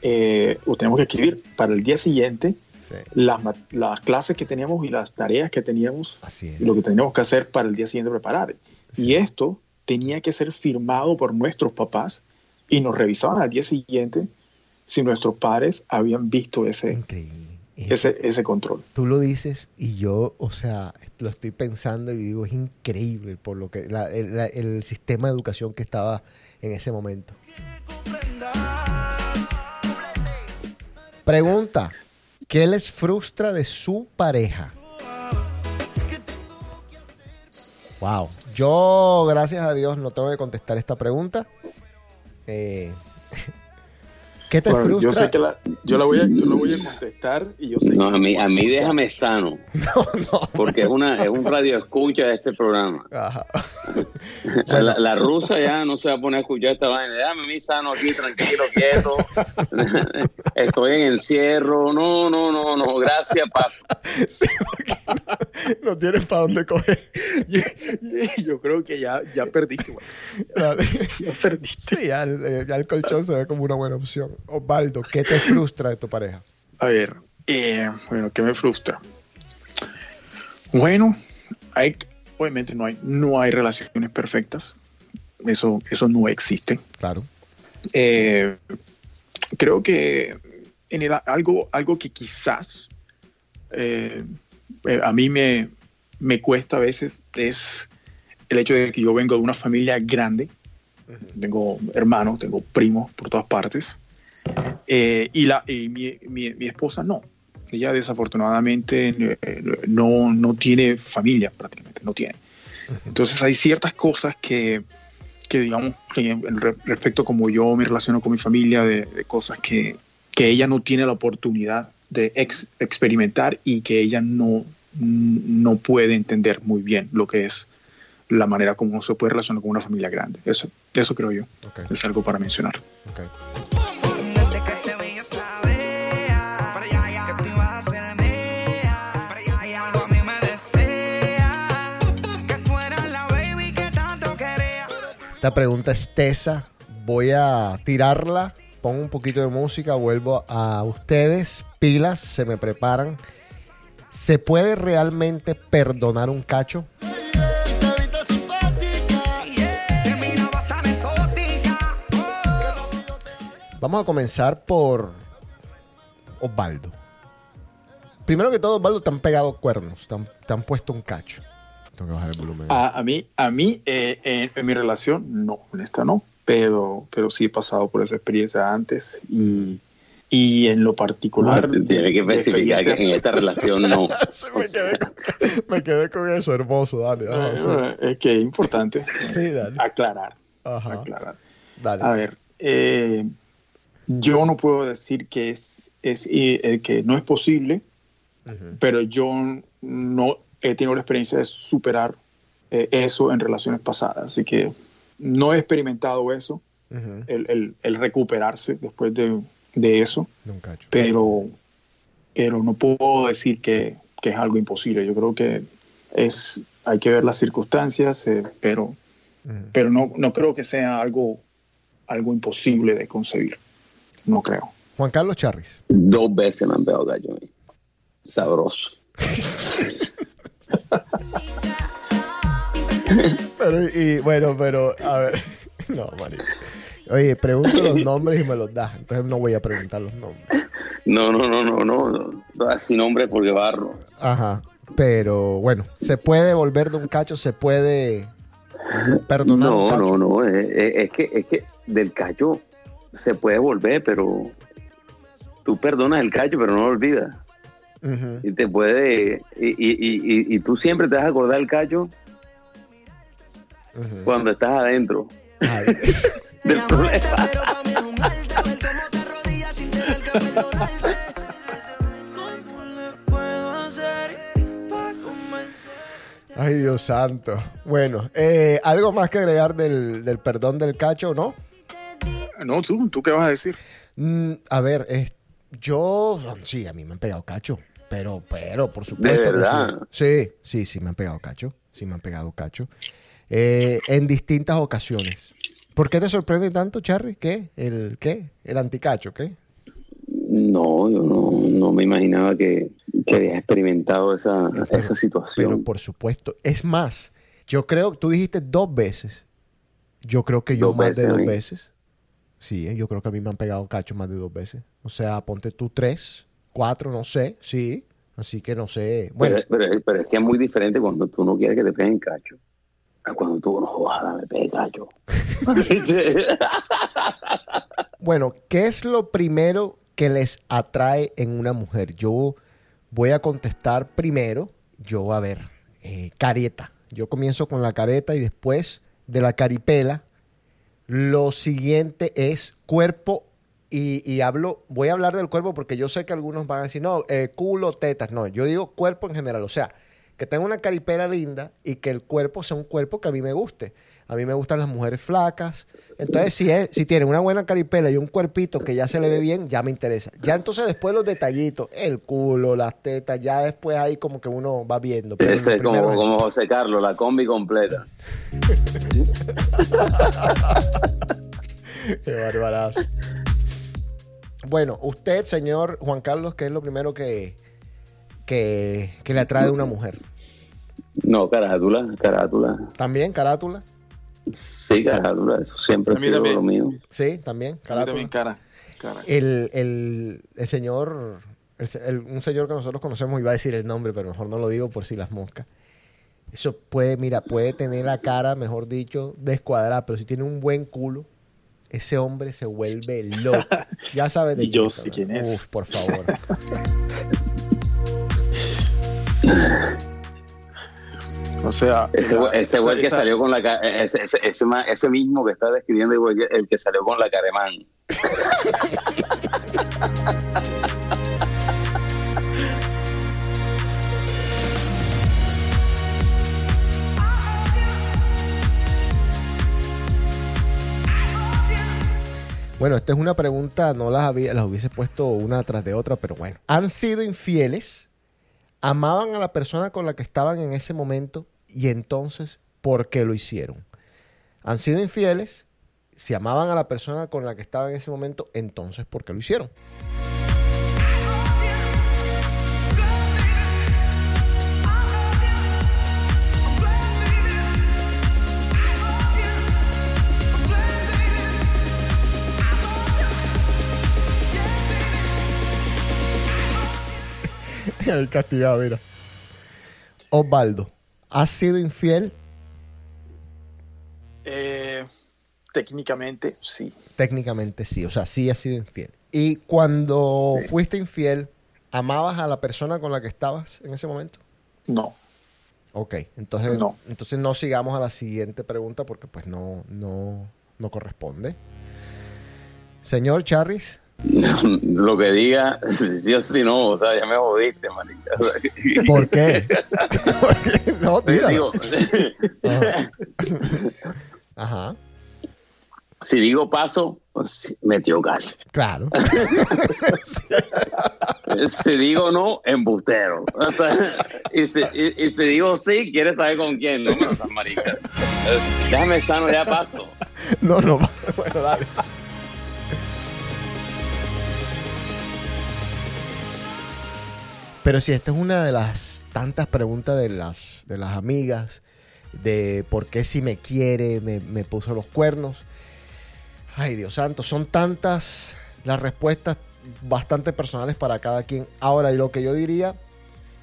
eh, o tenemos que escribir para el día siguiente Sí, las, las clases que teníamos y las tareas que teníamos así y lo que teníamos que hacer para el día siguiente preparar. Sí. Y esto tenía que ser firmado por nuestros papás y nos revisaban al día siguiente si nuestros padres habían visto ese, Increíble. Ese, ese control. Tú lo dices y yo, o sea, lo estoy pensando y digo, es increíble por lo que la- el, la- el sistema de educación que estaba en ese momento. Pregunta, ¿qué les frustra de su pareja? Wow, yo gracias a Dios no tengo que contestar esta pregunta. Eh, ¿Qué te Bueno, frustra? yo sé que la, yo la voy a, yo la voy a contestar y yo sé No, que- a mí, a mí déjame sano, porque es una es un radio escucha de este programa. Ajá. O sea, la, la rusa ya no se va a poner a escuchar esta vaina. Déjame a mí sano aquí, tranquilo, quieto. Estoy en encierro. No, no, no, no. Gracias, paso. no tienes para dónde coger. yo creo que ya, ya perdiste, güey. ya perdiste. Sí, ya el, eh, ya el colchón se ve como una buena opción. Osvaldo, ¿qué te frustra de tu pareja? A ver, eh, bueno, ¿qué me frustra? Bueno, hay, obviamente no hay, no hay relaciones perfectas. Eso, eso no existe. Claro. Eh, creo que en el- algo, algo que quizás eh, eh, a mí me, me cuesta a veces es el hecho de que yo vengo de una familia grande. Tengo hermanos, tengo primos por todas partes. Eh, y la, y mi, mi- mi esposa no. Ella desafortunadamente eh, no, no tiene familia prácticamente, no tiene. Entonces hay ciertas cosas que, que digamos, que respecto a como yo me relaciono con mi familia, de, de cosas que, que ella no tiene la oportunidad de ex- experimentar y que ella no, no puede entender muy bien lo que es la manera como se puede relacionar con una familia grande. Eso, eso creo yo. Ok, Es algo para mencionar. ok. Esta pregunta es tesa. Voy a tirarla. Pongo un poquito de música. Vuelvo a ustedes. Pilas, se me preparan. ¿Se puede realmente perdonar un cacho? Vamos a comenzar por Osvaldo. Primero que todo, Osvaldo, te han pegado cuernos. Te han puesto un cacho. Tengo que bajar el volumen. A, a mí, a mí eh, en, en mi relación, no, en esta no, pero, pero sí he pasado por esa experiencia antes y, y en lo particular. Tiene que especificar que en esta relación no. me, quedé, me quedé con eso, hermoso. Dale, ajá, sí. Es que es importante Sí, dale. aclarar. Ajá. aclarar. Dale. A ver, eh, yo no puedo decir que es, es eh, que no es posible, pero yo no he tenido la experiencia de superar eh, eso en relaciones pasadas, así que no he experimentado eso, Ujú. el, el- el recuperarse después de, de eso, pero, pero no puedo decir que, que es algo imposible. Yo creo que es, hay que ver las circunstancias, eh, pero, Ujú. pero no, no creo que sea algo, algo imposible de concebir. No creo. Juan Carlos Charris. Dos veces me han pegado gallo. ahí. Sabroso. Pero, y bueno, pero, a ver. No, marico. Oye, pregunto los nombres y me los das. Entonces no voy a preguntar los nombres. No, no, no, no, no. no. Así nombre porque barro. Ajá. Pero bueno, se puede volver de un cacho, se puede perdonar un No, cacho. no, no. Es, es- es que, es que del cacho se puede volver, pero tú perdonas el cacho, pero no lo olvidas. Y te puede. Y, y, y, y- y tú siempre te vas a acordar del cacho cuando estás adentro Ay, Dios santo. Bueno, eh, ¿algo más que agregar del, del perdón del cacho, no? No, tú, ¿tú qué vas a decir? Mm, a ver, es- yo, sí, a mí me han pegado cacho, pero, pero, por supuesto verdad? sí. Sí, sí, sí me han pegado cacho, sí me han pegado cacho. Eh, en distintas ocasiones. ¿Por qué te sorprende tanto, Charry? ¿Qué? ¿El qué? ¿El anticacho? ¿Qué? No, yo no, no me imaginaba que, que habías experimentado esa, Pero- esa situación. Pero por supuesto. Es más, yo creo, tú dijiste dos veces. Yo creo que yo Dos más veces, de dos ¿eh? veces. Sí, eh, yo creo que a mí me han pegado cacho más de dos veces. O sea, ponte tú tres, cuatro, no sé, sí. Así que no sé. Bueno, pero, pero- pero es que es muy diferente cuando tú no quieres que te peguen cacho. A cuando tú no jodas, me pegue cacho. bueno, ¿qué es lo primero que les atrae en una mujer? Yo voy a contestar primero. Yo, a ver, eh, careta. Yo comienzo con la careta y después de la caripela. Lo siguiente es cuerpo. Y, y hablo, voy a hablar del cuerpo porque yo sé que algunos van a decir, no, eh, culo, tetas. No, yo digo cuerpo en general. O sea, que tenga una caripela linda y que el cuerpo sea un cuerpo que a mí me guste. A mí me gustan las mujeres flacas. Entonces, si, es, si tienen una buena caripela y un cuerpito que ya se le ve bien, ya me interesa. Ya entonces después los detallitos, el culo, las tetas, ya después ahí como que uno va viendo. Pero Ese es como, como José Carlos, la combi completa. Qué barbarazo. Bueno, usted, señor Juan Carlos, ¿qué es lo primero que, que, que le atrae de una mujer? No, carátula, carátula. ¿También carátula? Sí, carátula, eso siempre A ha sido también. lo mío. Sí, también, A carátula. también cara. cara. El, el, el señor, el se- el- un señor que nosotros conocemos, iba a decir el nombre, pero mejor no lo digo por si las moscas. Eso puede, mira, puede tener la cara, mejor dicho, descuadrada, pero si tiene un buen culo, ese hombre se vuelve loco. Ya sabes de Y yo quién sé quién es. Uf, por favor. O sea, Ese, la- ese esa- güey que esa- salió con la ca- ese, ese, ese, ese mismo que está describiendo, el, güey que- el que salió con la caremán. Bueno, esta es una pregunta, no las, había, las hubiese puesto una tras de otra, pero bueno. ¿Han sido infieles? ¿Amaban a la persona con la que estaban en ese momento? Y entonces, ¿por qué lo hicieron? han sido infieles, si amaban a la persona con la que estaba en ese momento, entonces ¿por qué lo hicieron? El castigado, mira. Osvaldo, ¿has sido infiel? Eh, técnicamente, sí. Técnicamente sí, o sea, sí has sido infiel. Y cuando Sí. fuiste infiel, ¿amabas a la persona con la que estabas en ese momento? No. Ok, entonces No. entonces no sigamos a la siguiente pregunta porque pues no, no, no corresponde. Señor Charris, Lo que diga, si sí o si no, o sea, ya me jodiste, marica. ¿por qué? ¿Por qué? no, tíralo. digo, Ajá. Ajá, si digo paso, pues, metió gal. claro. Si digo no, embustero. Y, si, y- y si digo sí, quieres saber con quién, no me marica. Déjame sano, ya paso. No, no, bueno, dale. Pero si esta es una de las tantas preguntas de las, de las amigas, de por qué si me quiere, me, puso los cuernos. Ay, Dios santo, son tantas las respuestas bastante personales para cada quien. Ahora, y lo que yo diría,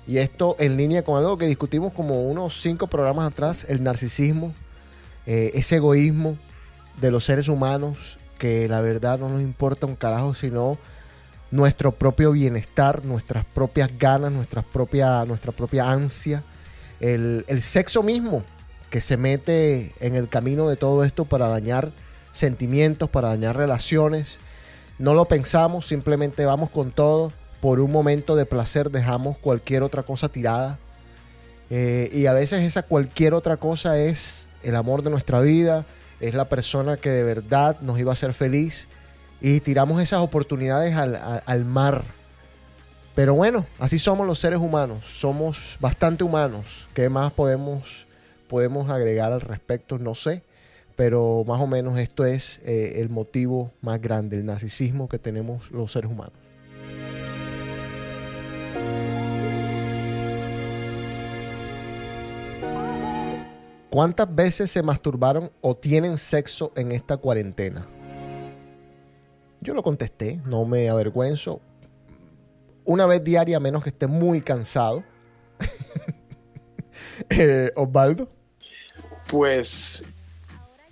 y esto en línea con algo que discutimos como unos cinco programas atrás, el narcisismo, eh, ese egoísmo de los seres humanos que la verdad no nos importa un carajo sino nuestro propio bienestar, nuestras propias ganas, nuestra propia, nuestra propia ansia, el, el sexo mismo que se mete en el camino de todo esto para dañar sentimientos, para dañar relaciones. No lo pensamos, simplemente vamos con todo. Por un momento de placer dejamos cualquier otra cosa tirada. Eh, y a veces esa cualquier otra cosa es el amor de nuestra vida, es la persona que de verdad nos iba a hacer feliz y tiramos esas oportunidades al, al- mar. Pero bueno, así somos los seres humanos, somos bastante humanos. ¿Qué más podemos, podemos agregar al respecto? No sé, pero más o menos esto es eh, el motivo más grande, el narcisismo que tenemos los seres humanos. ¿Cuántas veces se masturbaron o tienen sexo en esta cuarentena? Yo lo contesté, no me avergüenzo. Una vez diaria, a menos que esté muy cansado. Eh, Osvaldo. Pues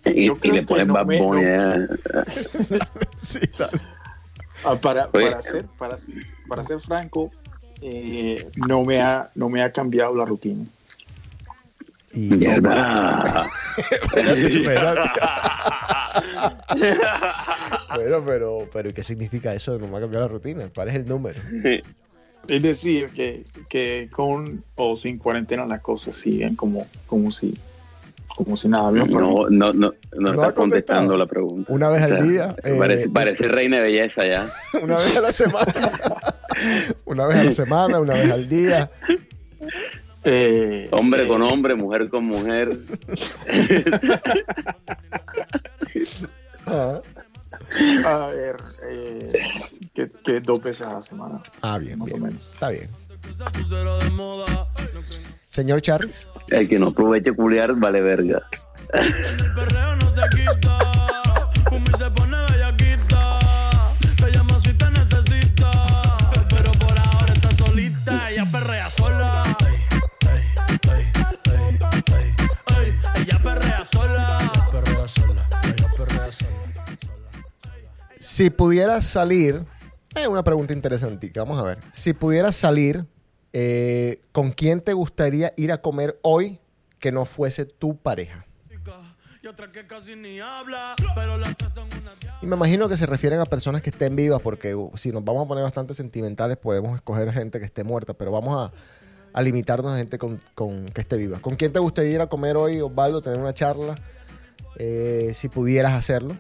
Y, Yo y creo le ponen no Bad Bunny, no- eh. Sí, dale. ah, para, para, ser, para, ser- para ser franco, eh, no, me ha, no me ha cambiado la rutina. Y Mierda. Espérate, espérate. Bueno, pero, pero ¿y qué significa eso de no me ha cambiado la rutina? ¿Cuál es el número? Es decir, que, que con o sin cuarentena las cosas siguen como, como, si, como si nada. No, no, no, no, No está contestando la pregunta. Una vez al día, eh, parece, parece reina de belleza ya. Una vez a la semana. Una vez a la semana, una vez al día. Eh, Hombre eh, con hombre, mujer con mujer. Ah, A ver, eh, que, que dos veces a la semana, Ah, bien, más o bien. menos. Está bien. Señor Charles. El que no aproveche culiar vale verga. Perrea sola. Ella perrea sola. Si pudieras salir, es una pregunta interesante. Vamos a ver. Si pudieras salir, eh, ¿con quién te gustaría ir a comer hoy que no fuese tu pareja? Y otra que casi ni habla. Pero las tres son una diabla. Y me imagino que se refieren a personas que estén vivas, porque uh, si nos vamos a poner bastante sentimentales, podemos escoger gente que esté muerta, pero vamos a, a limitarnos a gente con, con- que esté viva. ¿Con quién te gustaría ir a comer hoy, Osvaldo? Tener una charla, eh, si pudieras hacerlo.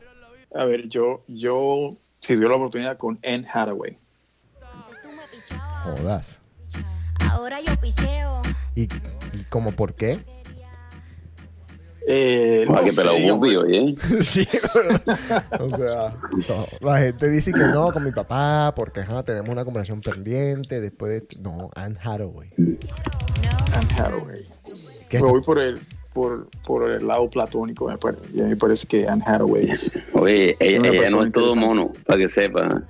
A ver, yo, yo, si tuviera la oportunidad con Anne Hathaway. Jodas. ahora yo picheo. ¿Y, y como por qué? Eh, no que digamos, Bubi, oye. Sí, pero- o sea, no, la gente dice que no con mi papá porque ajá, tenemos una conversación pendiente después de... No, Anne Hathaway. Anne Hathaway. ¿Qué? Me voy por el, por, por el lado platónico. Me parece, y a mí me parece que Anne Hathaway es. Oye, ella, Una ella no es todo mono, para que sepa.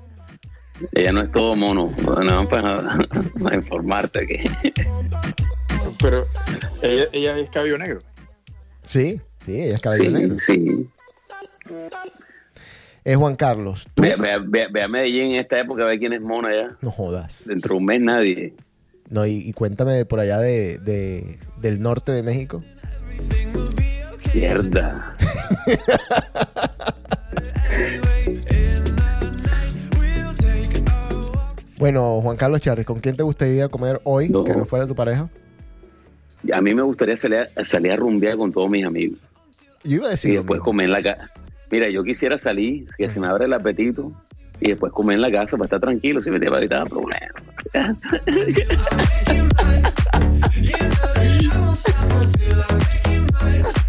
Ella no es todo mono. Nada más para, para informarte que. Pero ella, ella es cabello negro. Sí, sí, ella es cabello Sí, negro. sí. Es Juan Carlos. Tú Ve, ve- ve- ve a Medellín en esta época, ve quién es mona ya. no jodas. Dentro de un mes nadie. No, y, y cuéntame de por allá de, de- del norte de México. Mierda. Bueno, Juan Carlos Charri, ¿con quién te gustaría comer hoy No. que no fuera tu pareja? A mí me gustaría salir a, salir a rumbear con todos mis amigos. Yo iba a decir y después comer en la casa. Mira, yo quisiera salir, que se me abre el apetito, y después comer en la casa para estar tranquilo, si me te va a evitar problemas.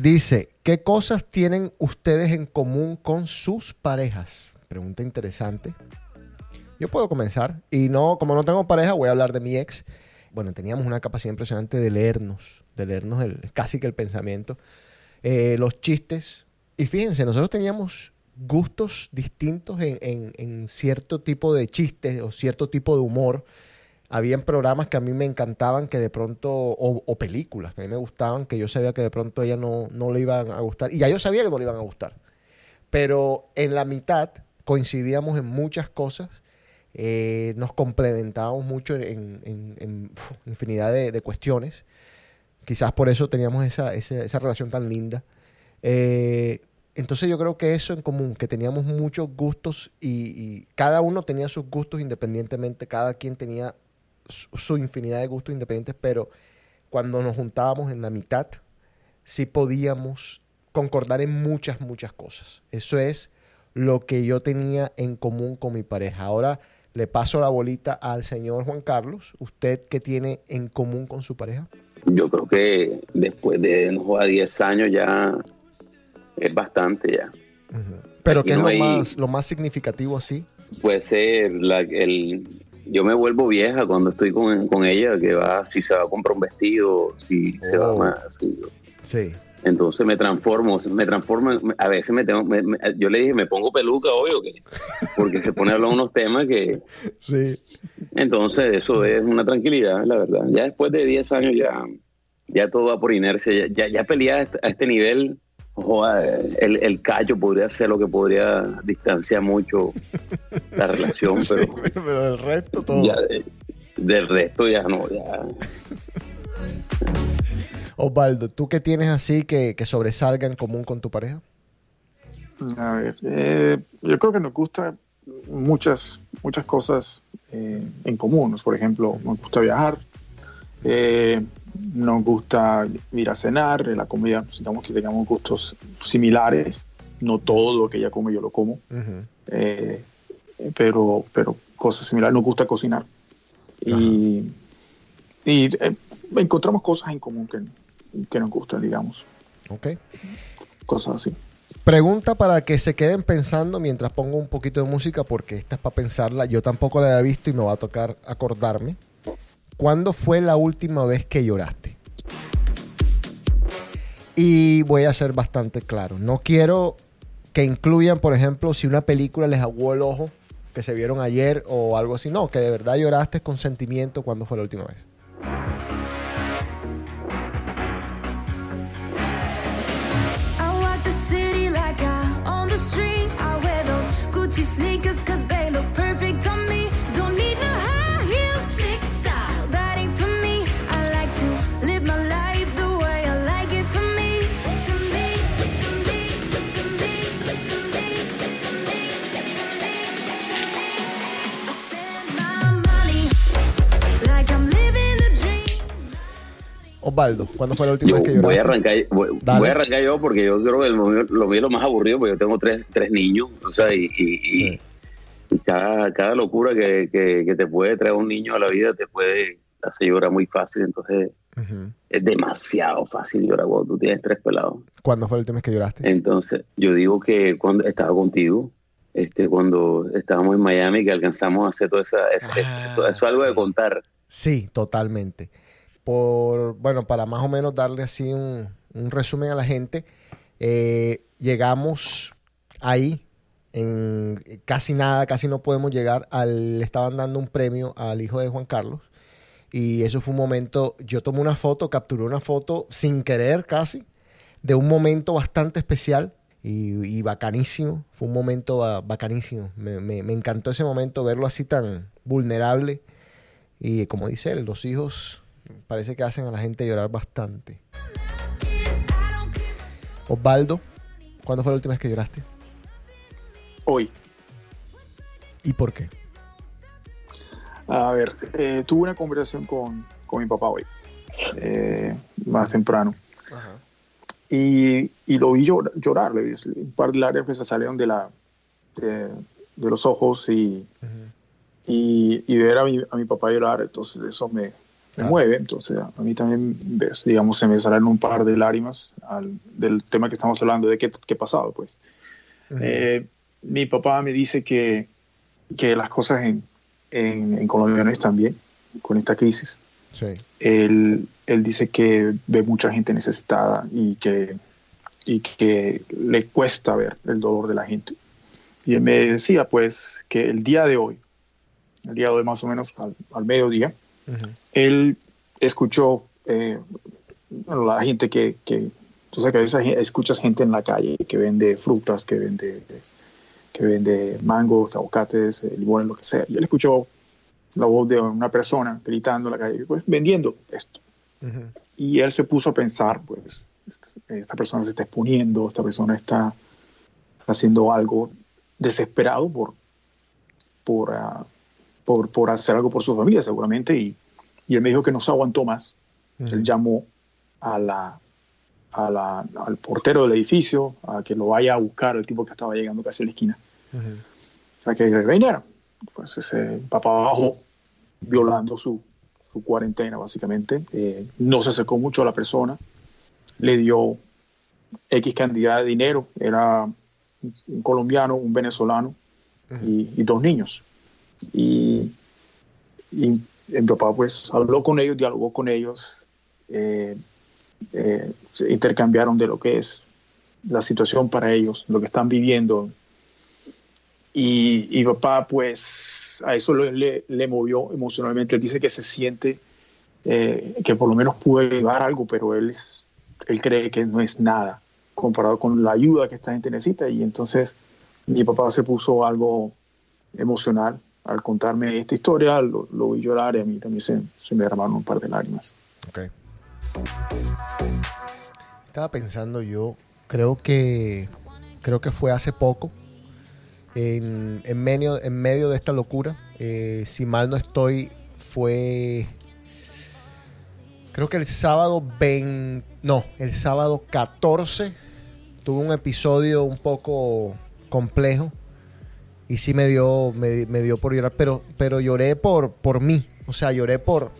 Dice, ¿qué cosas tienen ustedes en común con sus parejas? Pregunta interesante. Yo puedo comenzar. Y no, como no tengo pareja, voy a hablar de mi ex. Bueno, teníamos una capacidad impresionante de leernos, de leernos el- casi que el pensamiento, eh, los chistes. Y fíjense, nosotros teníamos gustos distintos en, en- en cierto tipo de chistes o cierto tipo de humor. Habían programas que a mí me encantaban que de pronto, o, películas que a mí me gustaban, que yo sabía que de pronto a ella no, no le iban a gustar. Y ya yo sabía que no le iban a gustar. Pero en la mitad coincidíamos en muchas cosas, eh, nos complementábamos mucho en, infinidad de, cuestiones. Quizás por eso teníamos esa, esa, esa relación tan linda. Eh, entonces yo creo que eso en común, que teníamos muchos gustos y, y cada uno tenía sus gustos independientemente, cada quien tenía su, infinidad de gustos independientes, pero cuando nos juntábamos en la mitad, sí podíamos concordar en muchas, muchas cosas. Eso es lo que yo tenía en común con mi pareja. Ahora le paso la bolita al señor Juan Carlos. ¿Usted qué tiene en común con su pareja? Yo creo que después de no joda, 10 años ya es bastante ya. Pero Aquí ¿qué es lo, hay- más, lo más significativo así? Puede ser la, el... Yo me vuelvo vieja cuando estoy con, con ella, que va, si se va a comprar un vestido, si se va Oh. a... si- Sí. entonces me transformo, me transformo, a veces me tengo, me- me- yo le dije, me pongo peluca hoy o qué, porque se pone a hablar unos temas que, Sí. entonces eso es una tranquilidad, la verdad. Ya después de 10 años ya, ya todo va por inercia, ya, ya, ya pelear este- a este nivel, joda, el, el callo podría ser lo que podría distanciar mucho la relación, pero Pero el resto todo. ya de- del resto ya no, ya. Osvaldo, ¿tú qué tienes así que, que sobresalga en común con tu pareja? A ver, eh, yo creo que nos gusta muchas, muchas cosas eh, en común. Por ejemplo, nos gusta viajar, eh, nos gusta ir a cenar, la comida, digamos que tengamos gustos similares. No todo lo que ella come yo lo como, eh, pero, pero cosas similares. Nos gusta cocinar. Y, y, eh, encontramos cosas en común que, que nos gustan, digamos. Ok. Cosas así. Pregunta para que se queden pensando mientras pongo un poquito de música, porque esta es para pensarla. Yo tampoco la había visto y me va a tocar acordarme. ¿Cuándo fue la última vez que lloraste? Y voy a ser bastante claro. No quiero que incluyan, por ejemplo, si una película les aguó el ojo, que se vieron ayer o algo así. No, que de verdad lloraste con sentimiento. ¿Cuándo fue la última vez? I walk the Osvaldo, ¿cuándo fue la última Yo vez que lloraste? voy a arrancar, voy, a arrancar yo porque yo creo que lo mío, lo mío es lo más aburrido porque yo tengo tres, tres niños, o sea, y, y, y- Sí. y cada, cada locura que, que, que te puede traer un niño a la vida te puede hacer llorar muy fácil, entonces es demasiado fácil llorar cuando tú tienes tres pelados. ¿Cuándo fue la última vez que lloraste? Entonces, yo digo que cuando estaba contigo, este, cuando estábamos en Miami, que alcanzamos a hacer todo esa, Ah, eso, eso es algo de contar. Sí, totalmente. Por, bueno, para más o menos darle así un, resumen a la gente, eh, llegamos ahí en casi nada, casi no podemos llegar al, le estaban dando un premio al hijo de Juan Carlos. Y eso fue un momento, yo tomé una foto, capturé una foto sin querer casi, de un momento bastante especial y, bacanísimo, fue un momento ba- bacanísimo, me, me- me encantó ese momento, verlo así tan vulnerable. Y como dice él, los hijos parece que hacen a la gente llorar bastante. Osvaldo, ¿cuándo fue la última vez que lloraste? Hoy. ¿Y por qué? A ver, eh, tuve una conversación con, con mi papá hoy, eh, más temprano. Y, y lo vi llor- llorar, le vi un par de lágrimas que se salieron de, la, de, de los ojos y, y, y ver a mi, a mi papá llorar, entonces eso me, me Claro. mueve. Entonces a mí también, digamos, se me salieron un par de lágrimas al- del tema que estamos hablando, de qué, qué pasado, pues. Eh, mi papá me dice que, que las cosas en, en, en Colombia no están bien con esta crisis. Sí. Él, él dice que ve mucha gente necesitada y que, y que le cuesta ver el dolor de la gente. Y él me decía, pues, que el día de hoy, el día de hoy más o menos al, al mediodía, Él escuchó eh, bueno, la gente que, que tú sabes que a veces escuchas gente en la calle que vende frutas, que vende, que vende mangos, aguacates, limones, lo que sea. Y él escuchó la voz de una persona gritando en la calle, pues vendiendo esto. Y él se puso a pensar, pues, esta persona se está exponiendo, esta persona está haciendo algo desesperado por, por, ah, por, por hacer algo por su familia, seguramente. Y, y él me dijo que no se aguantó más. Él llamó a la, a la- al portero del edificio a que lo vaya a buscar, el tipo que estaba llegando casi a la esquina. Ujú. O sea, que viniera. Pues ese papá bajó violando su, su cuarentena, básicamente. Eh, no se acercó mucho a la persona. Le dio X cantidad de dinero. Era un colombiano, un venezolano y, y dos niños. Y, y mi papá pues habló con ellos, dialogó con ellos. eh, eh, se intercambiaron de lo que es la situación para ellos, lo que están viviendo, y, y papá, pues, a eso le- le movió emocionalmente. Él dice que se siente eh, que por lo menos pudo llevar algo, pero él, es- él cree que no es nada comparado con la ayuda que esta gente necesita. Y entonces mi papá se puso algo emocional al contarme esta historia, lo, vi llorar y a mí también se, me derramaron un par de lágrimas. Ok. Estaba pensando yo, creo que creo que fue hace poco, en, en medio, en medio de esta locura, eh, si mal no estoy, fue creo que el sábado 20, no, el sábado 14 tuve un episodio un poco complejo y sí me dio me, me dio por llorar, pero pero lloré por por mí, o sea, lloré por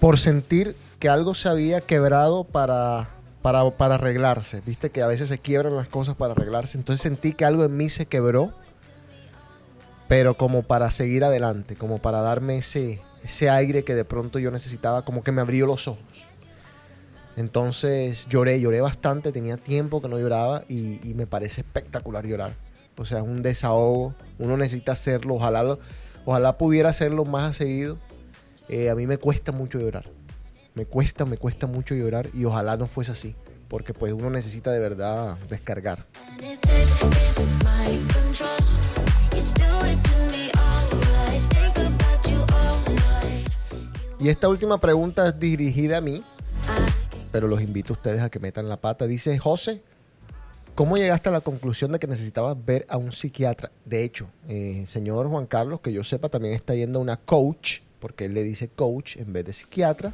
por sentir que algo se había quebrado para, para, para arreglarse. Viste que a veces se quiebran las cosas para arreglarse. Entonces sentí que algo en mí se quebró, pero como para seguir adelante, como para darme ese, ese aire que de pronto yo necesitaba, como que me abrió los ojos. Entonces lloré, lloré bastante, tenía tiempo que no lloraba y, y me parece espectacular llorar. O sea, es un desahogo, uno necesita hacerlo, ojalá, ojalá pudiera hacerlo más seguido. Eh, a mí me cuesta mucho llorar. Me cuesta, me cuesta mucho llorar y ojalá no fuese así. Porque pues uno necesita de verdad descargar. Y esta última pregunta es dirigida a mí, pero los invito a ustedes a que metan la pata. Dice José, ¿cómo llegaste a la conclusión de que necesitabas ver a un psiquiatra? De hecho, eh, señor Juan Carlos, que yo sepa, también está yendo a una coach, porque él le dice coach en vez de psiquiatra.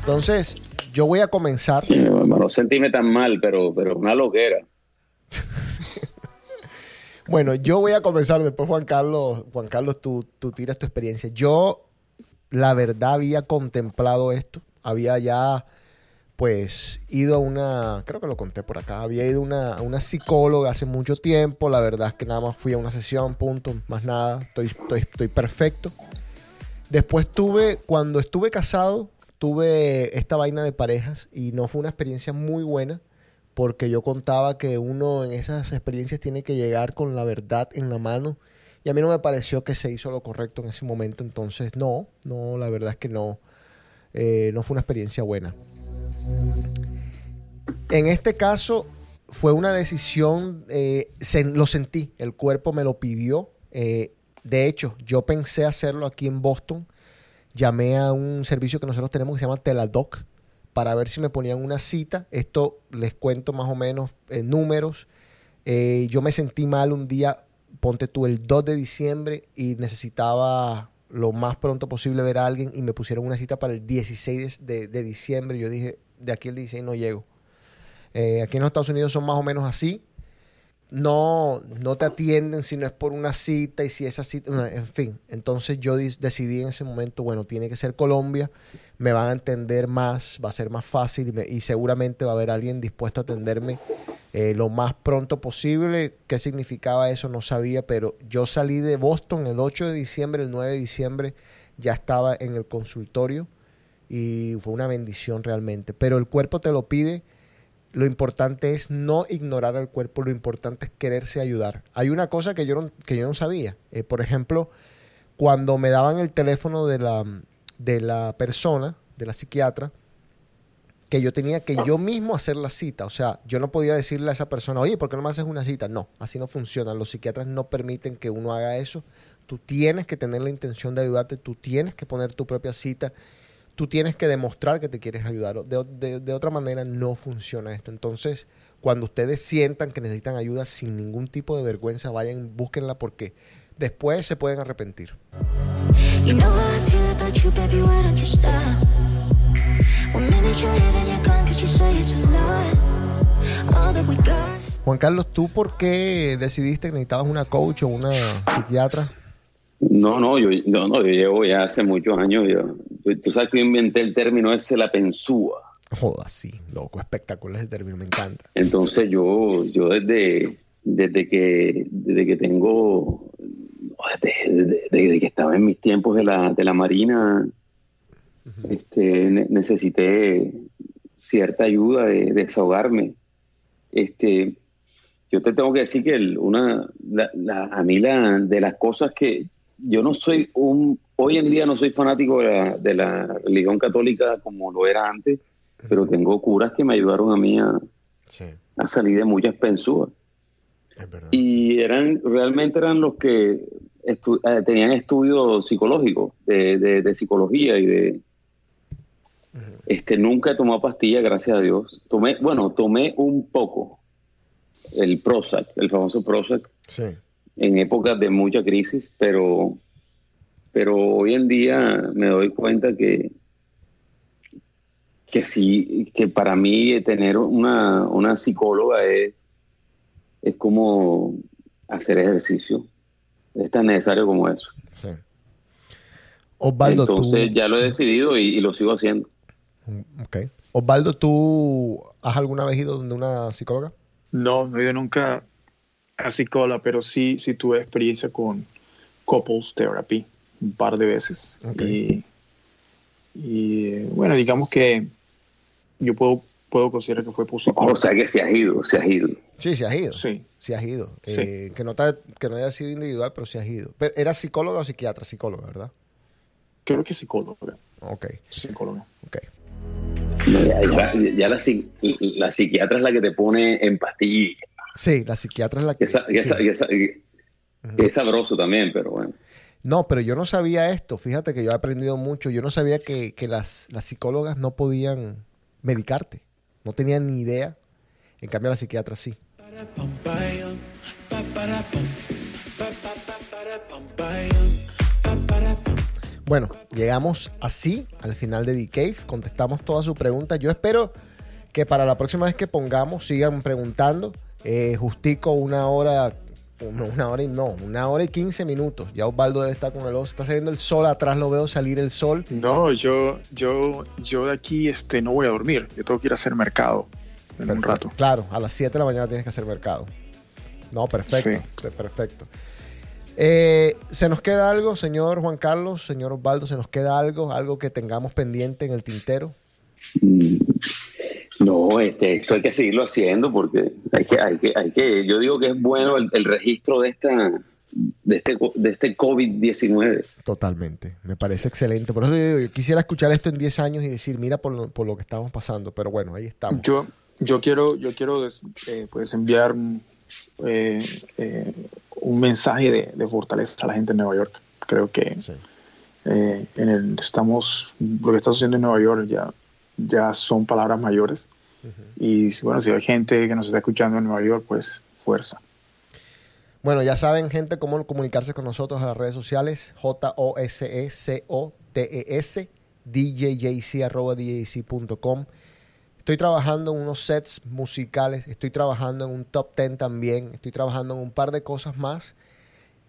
Entonces, yo voy a comenzar. Sí, no sentirme tan mal, pero, pero una loquera. Bueno, yo voy a comenzar después, Juan Carlos. Juan Carlos, tú, tú tiras tu experiencia. Yo, la verdad, había contemplado esto. Había ya, pues, ido a una, creo que lo conté por acá, había ido a una, psicóloga hace mucho tiempo. La verdad es que nada más fui a una sesión, punto, más nada. Estoy, estoy, estoy perfecto. Después tuve, cuando estuve casado, tuve esta vaina de parejas y no fue una experiencia muy buena porque yo contaba que uno en esas experiencias tiene que llegar con la verdad en la mano y a mí no me pareció que se hizo lo correcto en ese momento, entonces no, no, la verdad es que no, eh, no fue una experiencia buena. En este caso fue una decisión, eh, sen- lo sentí, el cuerpo me lo pidió. eh, de hecho, yo pensé hacerlo aquí en Boston. Llamé a un servicio que nosotros tenemos que se llama Teladoc para ver si me ponían una cita. Esto les cuento más o menos en números. Eh, yo me sentí mal un día, ponte tú, el 2 de diciembre y necesitaba lo más pronto posible ver a alguien y me pusieron una cita para el 16 de, de diciembre. Yo dije, de aquí al 16 no llego. Eh, aquí en los Estados Unidos son más o menos así. No, no te atienden si no es por una cita y si esa cita, en fin. Entonces yo decidí en ese momento, bueno, tiene que ser Colombia, me van a entender más, va a ser más fácil y seguramente va a haber alguien dispuesto a atenderme eh, lo más pronto posible. ¿Qué significaba eso? No sabía, pero yo salí de Boston el 8 de diciembre, el 9 de diciembre ya estaba en el consultorio y fue una bendición realmente. Pero el cuerpo te lo pide. Lo importante es no ignorar al cuerpo, lo importante es quererse ayudar. Hay una cosa que yo no, que yo no sabía. Eh, por ejemplo, cuando me daban el teléfono de la, de la persona, de la psiquiatra, que yo tenía que yo mismo hacer la cita. O sea, yo no podía decirle a esa persona, oye, ¿por qué no me haces una cita? No, así no funciona. Los psiquiatras no permiten que uno haga eso. Tú tienes que tener la intención de ayudarte, tú tienes que poner tu propia cita, tú tienes que demostrar que te quieres ayudar. De, de- de otra manera no funciona esto. Entonces, cuando ustedes sientan que necesitan ayuda sin ningún tipo de vergüenza, vayan, búsquenla porque después se pueden arrepentir. You know. Juan Carlos, ¿tú por qué decidiste que necesitabas una coach o una psiquiatra? No, no, yo, no, no, yo llevo ya hace muchos años. yo- tú, sabes que yo inventé el término ese, la pensúa. Joda, sí, loco, espectacular el término, me encanta. Entonces yo, yo desde, desde que desde que tengo, desde, que estaba en mis tiempos de la, de la marina, este, ne- necesité cierta ayuda de, desahogarme. Este, yo te tengo que decir que el- una, la- la- a mí la, de las cosas que yo no soy un, hoy en día no soy fanático de la, de la religión católica como lo era antes, pero tengo curas que me ayudaron a mí a, Sí, a salir de muchas pensuras. Y eran, realmente eran los que estu- eh, tenían estudios psicológicos, de, de- de psicología y de... Este, nunca he tomado pastillas, gracias a Dios. Tomé, bueno, tomé un poco el Prozac, el famoso Prozac, Sí, en épocas de mucha crisis, pero, pero hoy en día me doy cuenta que, que sí, que para mí tener una, una psicóloga es, es como hacer ejercicio. Es tan necesario como eso. sí. Osvaldo, Entonces tú... ya lo he decidido y, y lo sigo haciendo. Ok. Osvaldo, ¿tú has alguna vez ido donde una psicóloga? No, no he ido nunca a psicóloga, pero sí, sí tuve experiencia con couples therapy un par de veces. Y, y, bueno, digamos que yo puedo, puedo considerar que fue positivo. O sea que se has ido, se has ido. Sí, sí has ido. Sí. Sí has ido. Sí. Eh, que, no te- que no haya sido individual, pero sí has ido. Pero, ¿Era psicóloga o psiquiatra? Psicóloga, ¿verdad? Creo que psicóloga. Ok, Psicóloga. ok. No, ya ya- ya la, psi- la psiquiatra es la que te pone en pastillas. Sí, la psiquiatra es la que... Sí. es sabroso también, pero bueno. No, pero yo no sabía esto. Fíjate que yo he aprendido mucho. Yo no sabía que, que las, las psicólogas no podían medicarte. No tenían ni idea. En cambio, la psiquiatra sí. Bueno, llegamos así al final de The Cave. Contestamos todas sus preguntas. Yo espero que para la próxima vez que pongamos sigan preguntando. Eh, justico una hora, una, una hora y no, una hora y quince minutos. Ya Osvaldo debe estar con el oso. Está saliendo el sol atrás, lo veo salir el sol. No, yo, yo, yo de aquí este, no voy a dormir. Yo tengo que ir a hacer mercado en un rato. Claro, a las 7 de la mañana tienes que hacer mercado. No, perfecto. Sí. sí, Perfecto. Eh, ¿Se nos queda algo, señor Juan Carlos, señor Osvaldo? ¿Se nos queda algo? ¿Algo que tengamos pendiente en el tintero? Mm, No, este, esto hay que seguirlo haciendo porque hay que, hay que, hay que, yo digo que es bueno el, el registro de esta, de este, de este COVID-19. Totalmente. Me parece excelente. Por eso digo, yo quisiera escuchar esto en 10 años y decir, mira por lo, por lo que estamos pasando. Pero bueno, ahí estamos. Yo, yo quiero, yo quiero des- eh, pues enviar un, eh, eh, un mensaje de, de fortaleza a la gente de Nueva York. Creo que Sí. eh, en el, estamos, lo que está sucediendo en Nueva York ya, ya son palabras mayores. Y si- bueno, si hay gente que nos está escuchando en Nueva York, pues fuerza. Bueno, ya saben, gente, cómo comunicarse con nosotros a las redes sociales. J-O-S-E-C-O-T-E-S, DJJC, arroba DJC.com. Estoy trabajando en unos sets musicales, estoy trabajando en un top 10 también, estoy trabajando en un par de cosas más.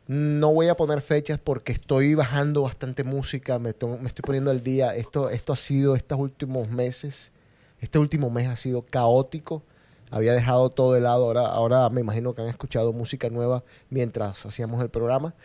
No voy a poner fechas porque estoy bajando bastante música, me, me estoy poniendo al día. Esto, esto ha sido estos últimos meses, este último mes ha sido caótico. Había dejado todo de lado, ahora, ahora me imagino que han escuchado música nueva mientras hacíamos el programa.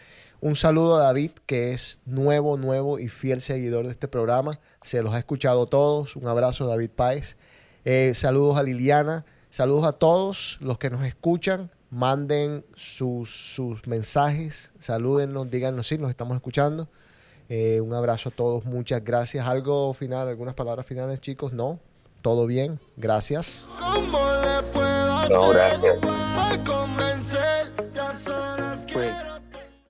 Un saludo a David, que es nuevo, nuevo y fiel seguidor de este programa. Se los ha escuchado todos. Un abrazo, David Páez. Eh, saludos a Liliana. Saludos a todos los que nos escuchan. Manden sus, sus mensajes. Salúdennos, díganos si nos estamos escuchando. Eh, un abrazo a todos. Muchas gracias. ¿Algo final? ¿Algunas palabras finales, chicos? No. Todo bien, gracias. ¿Cómo le puedo hacer? no, gracias. Pues,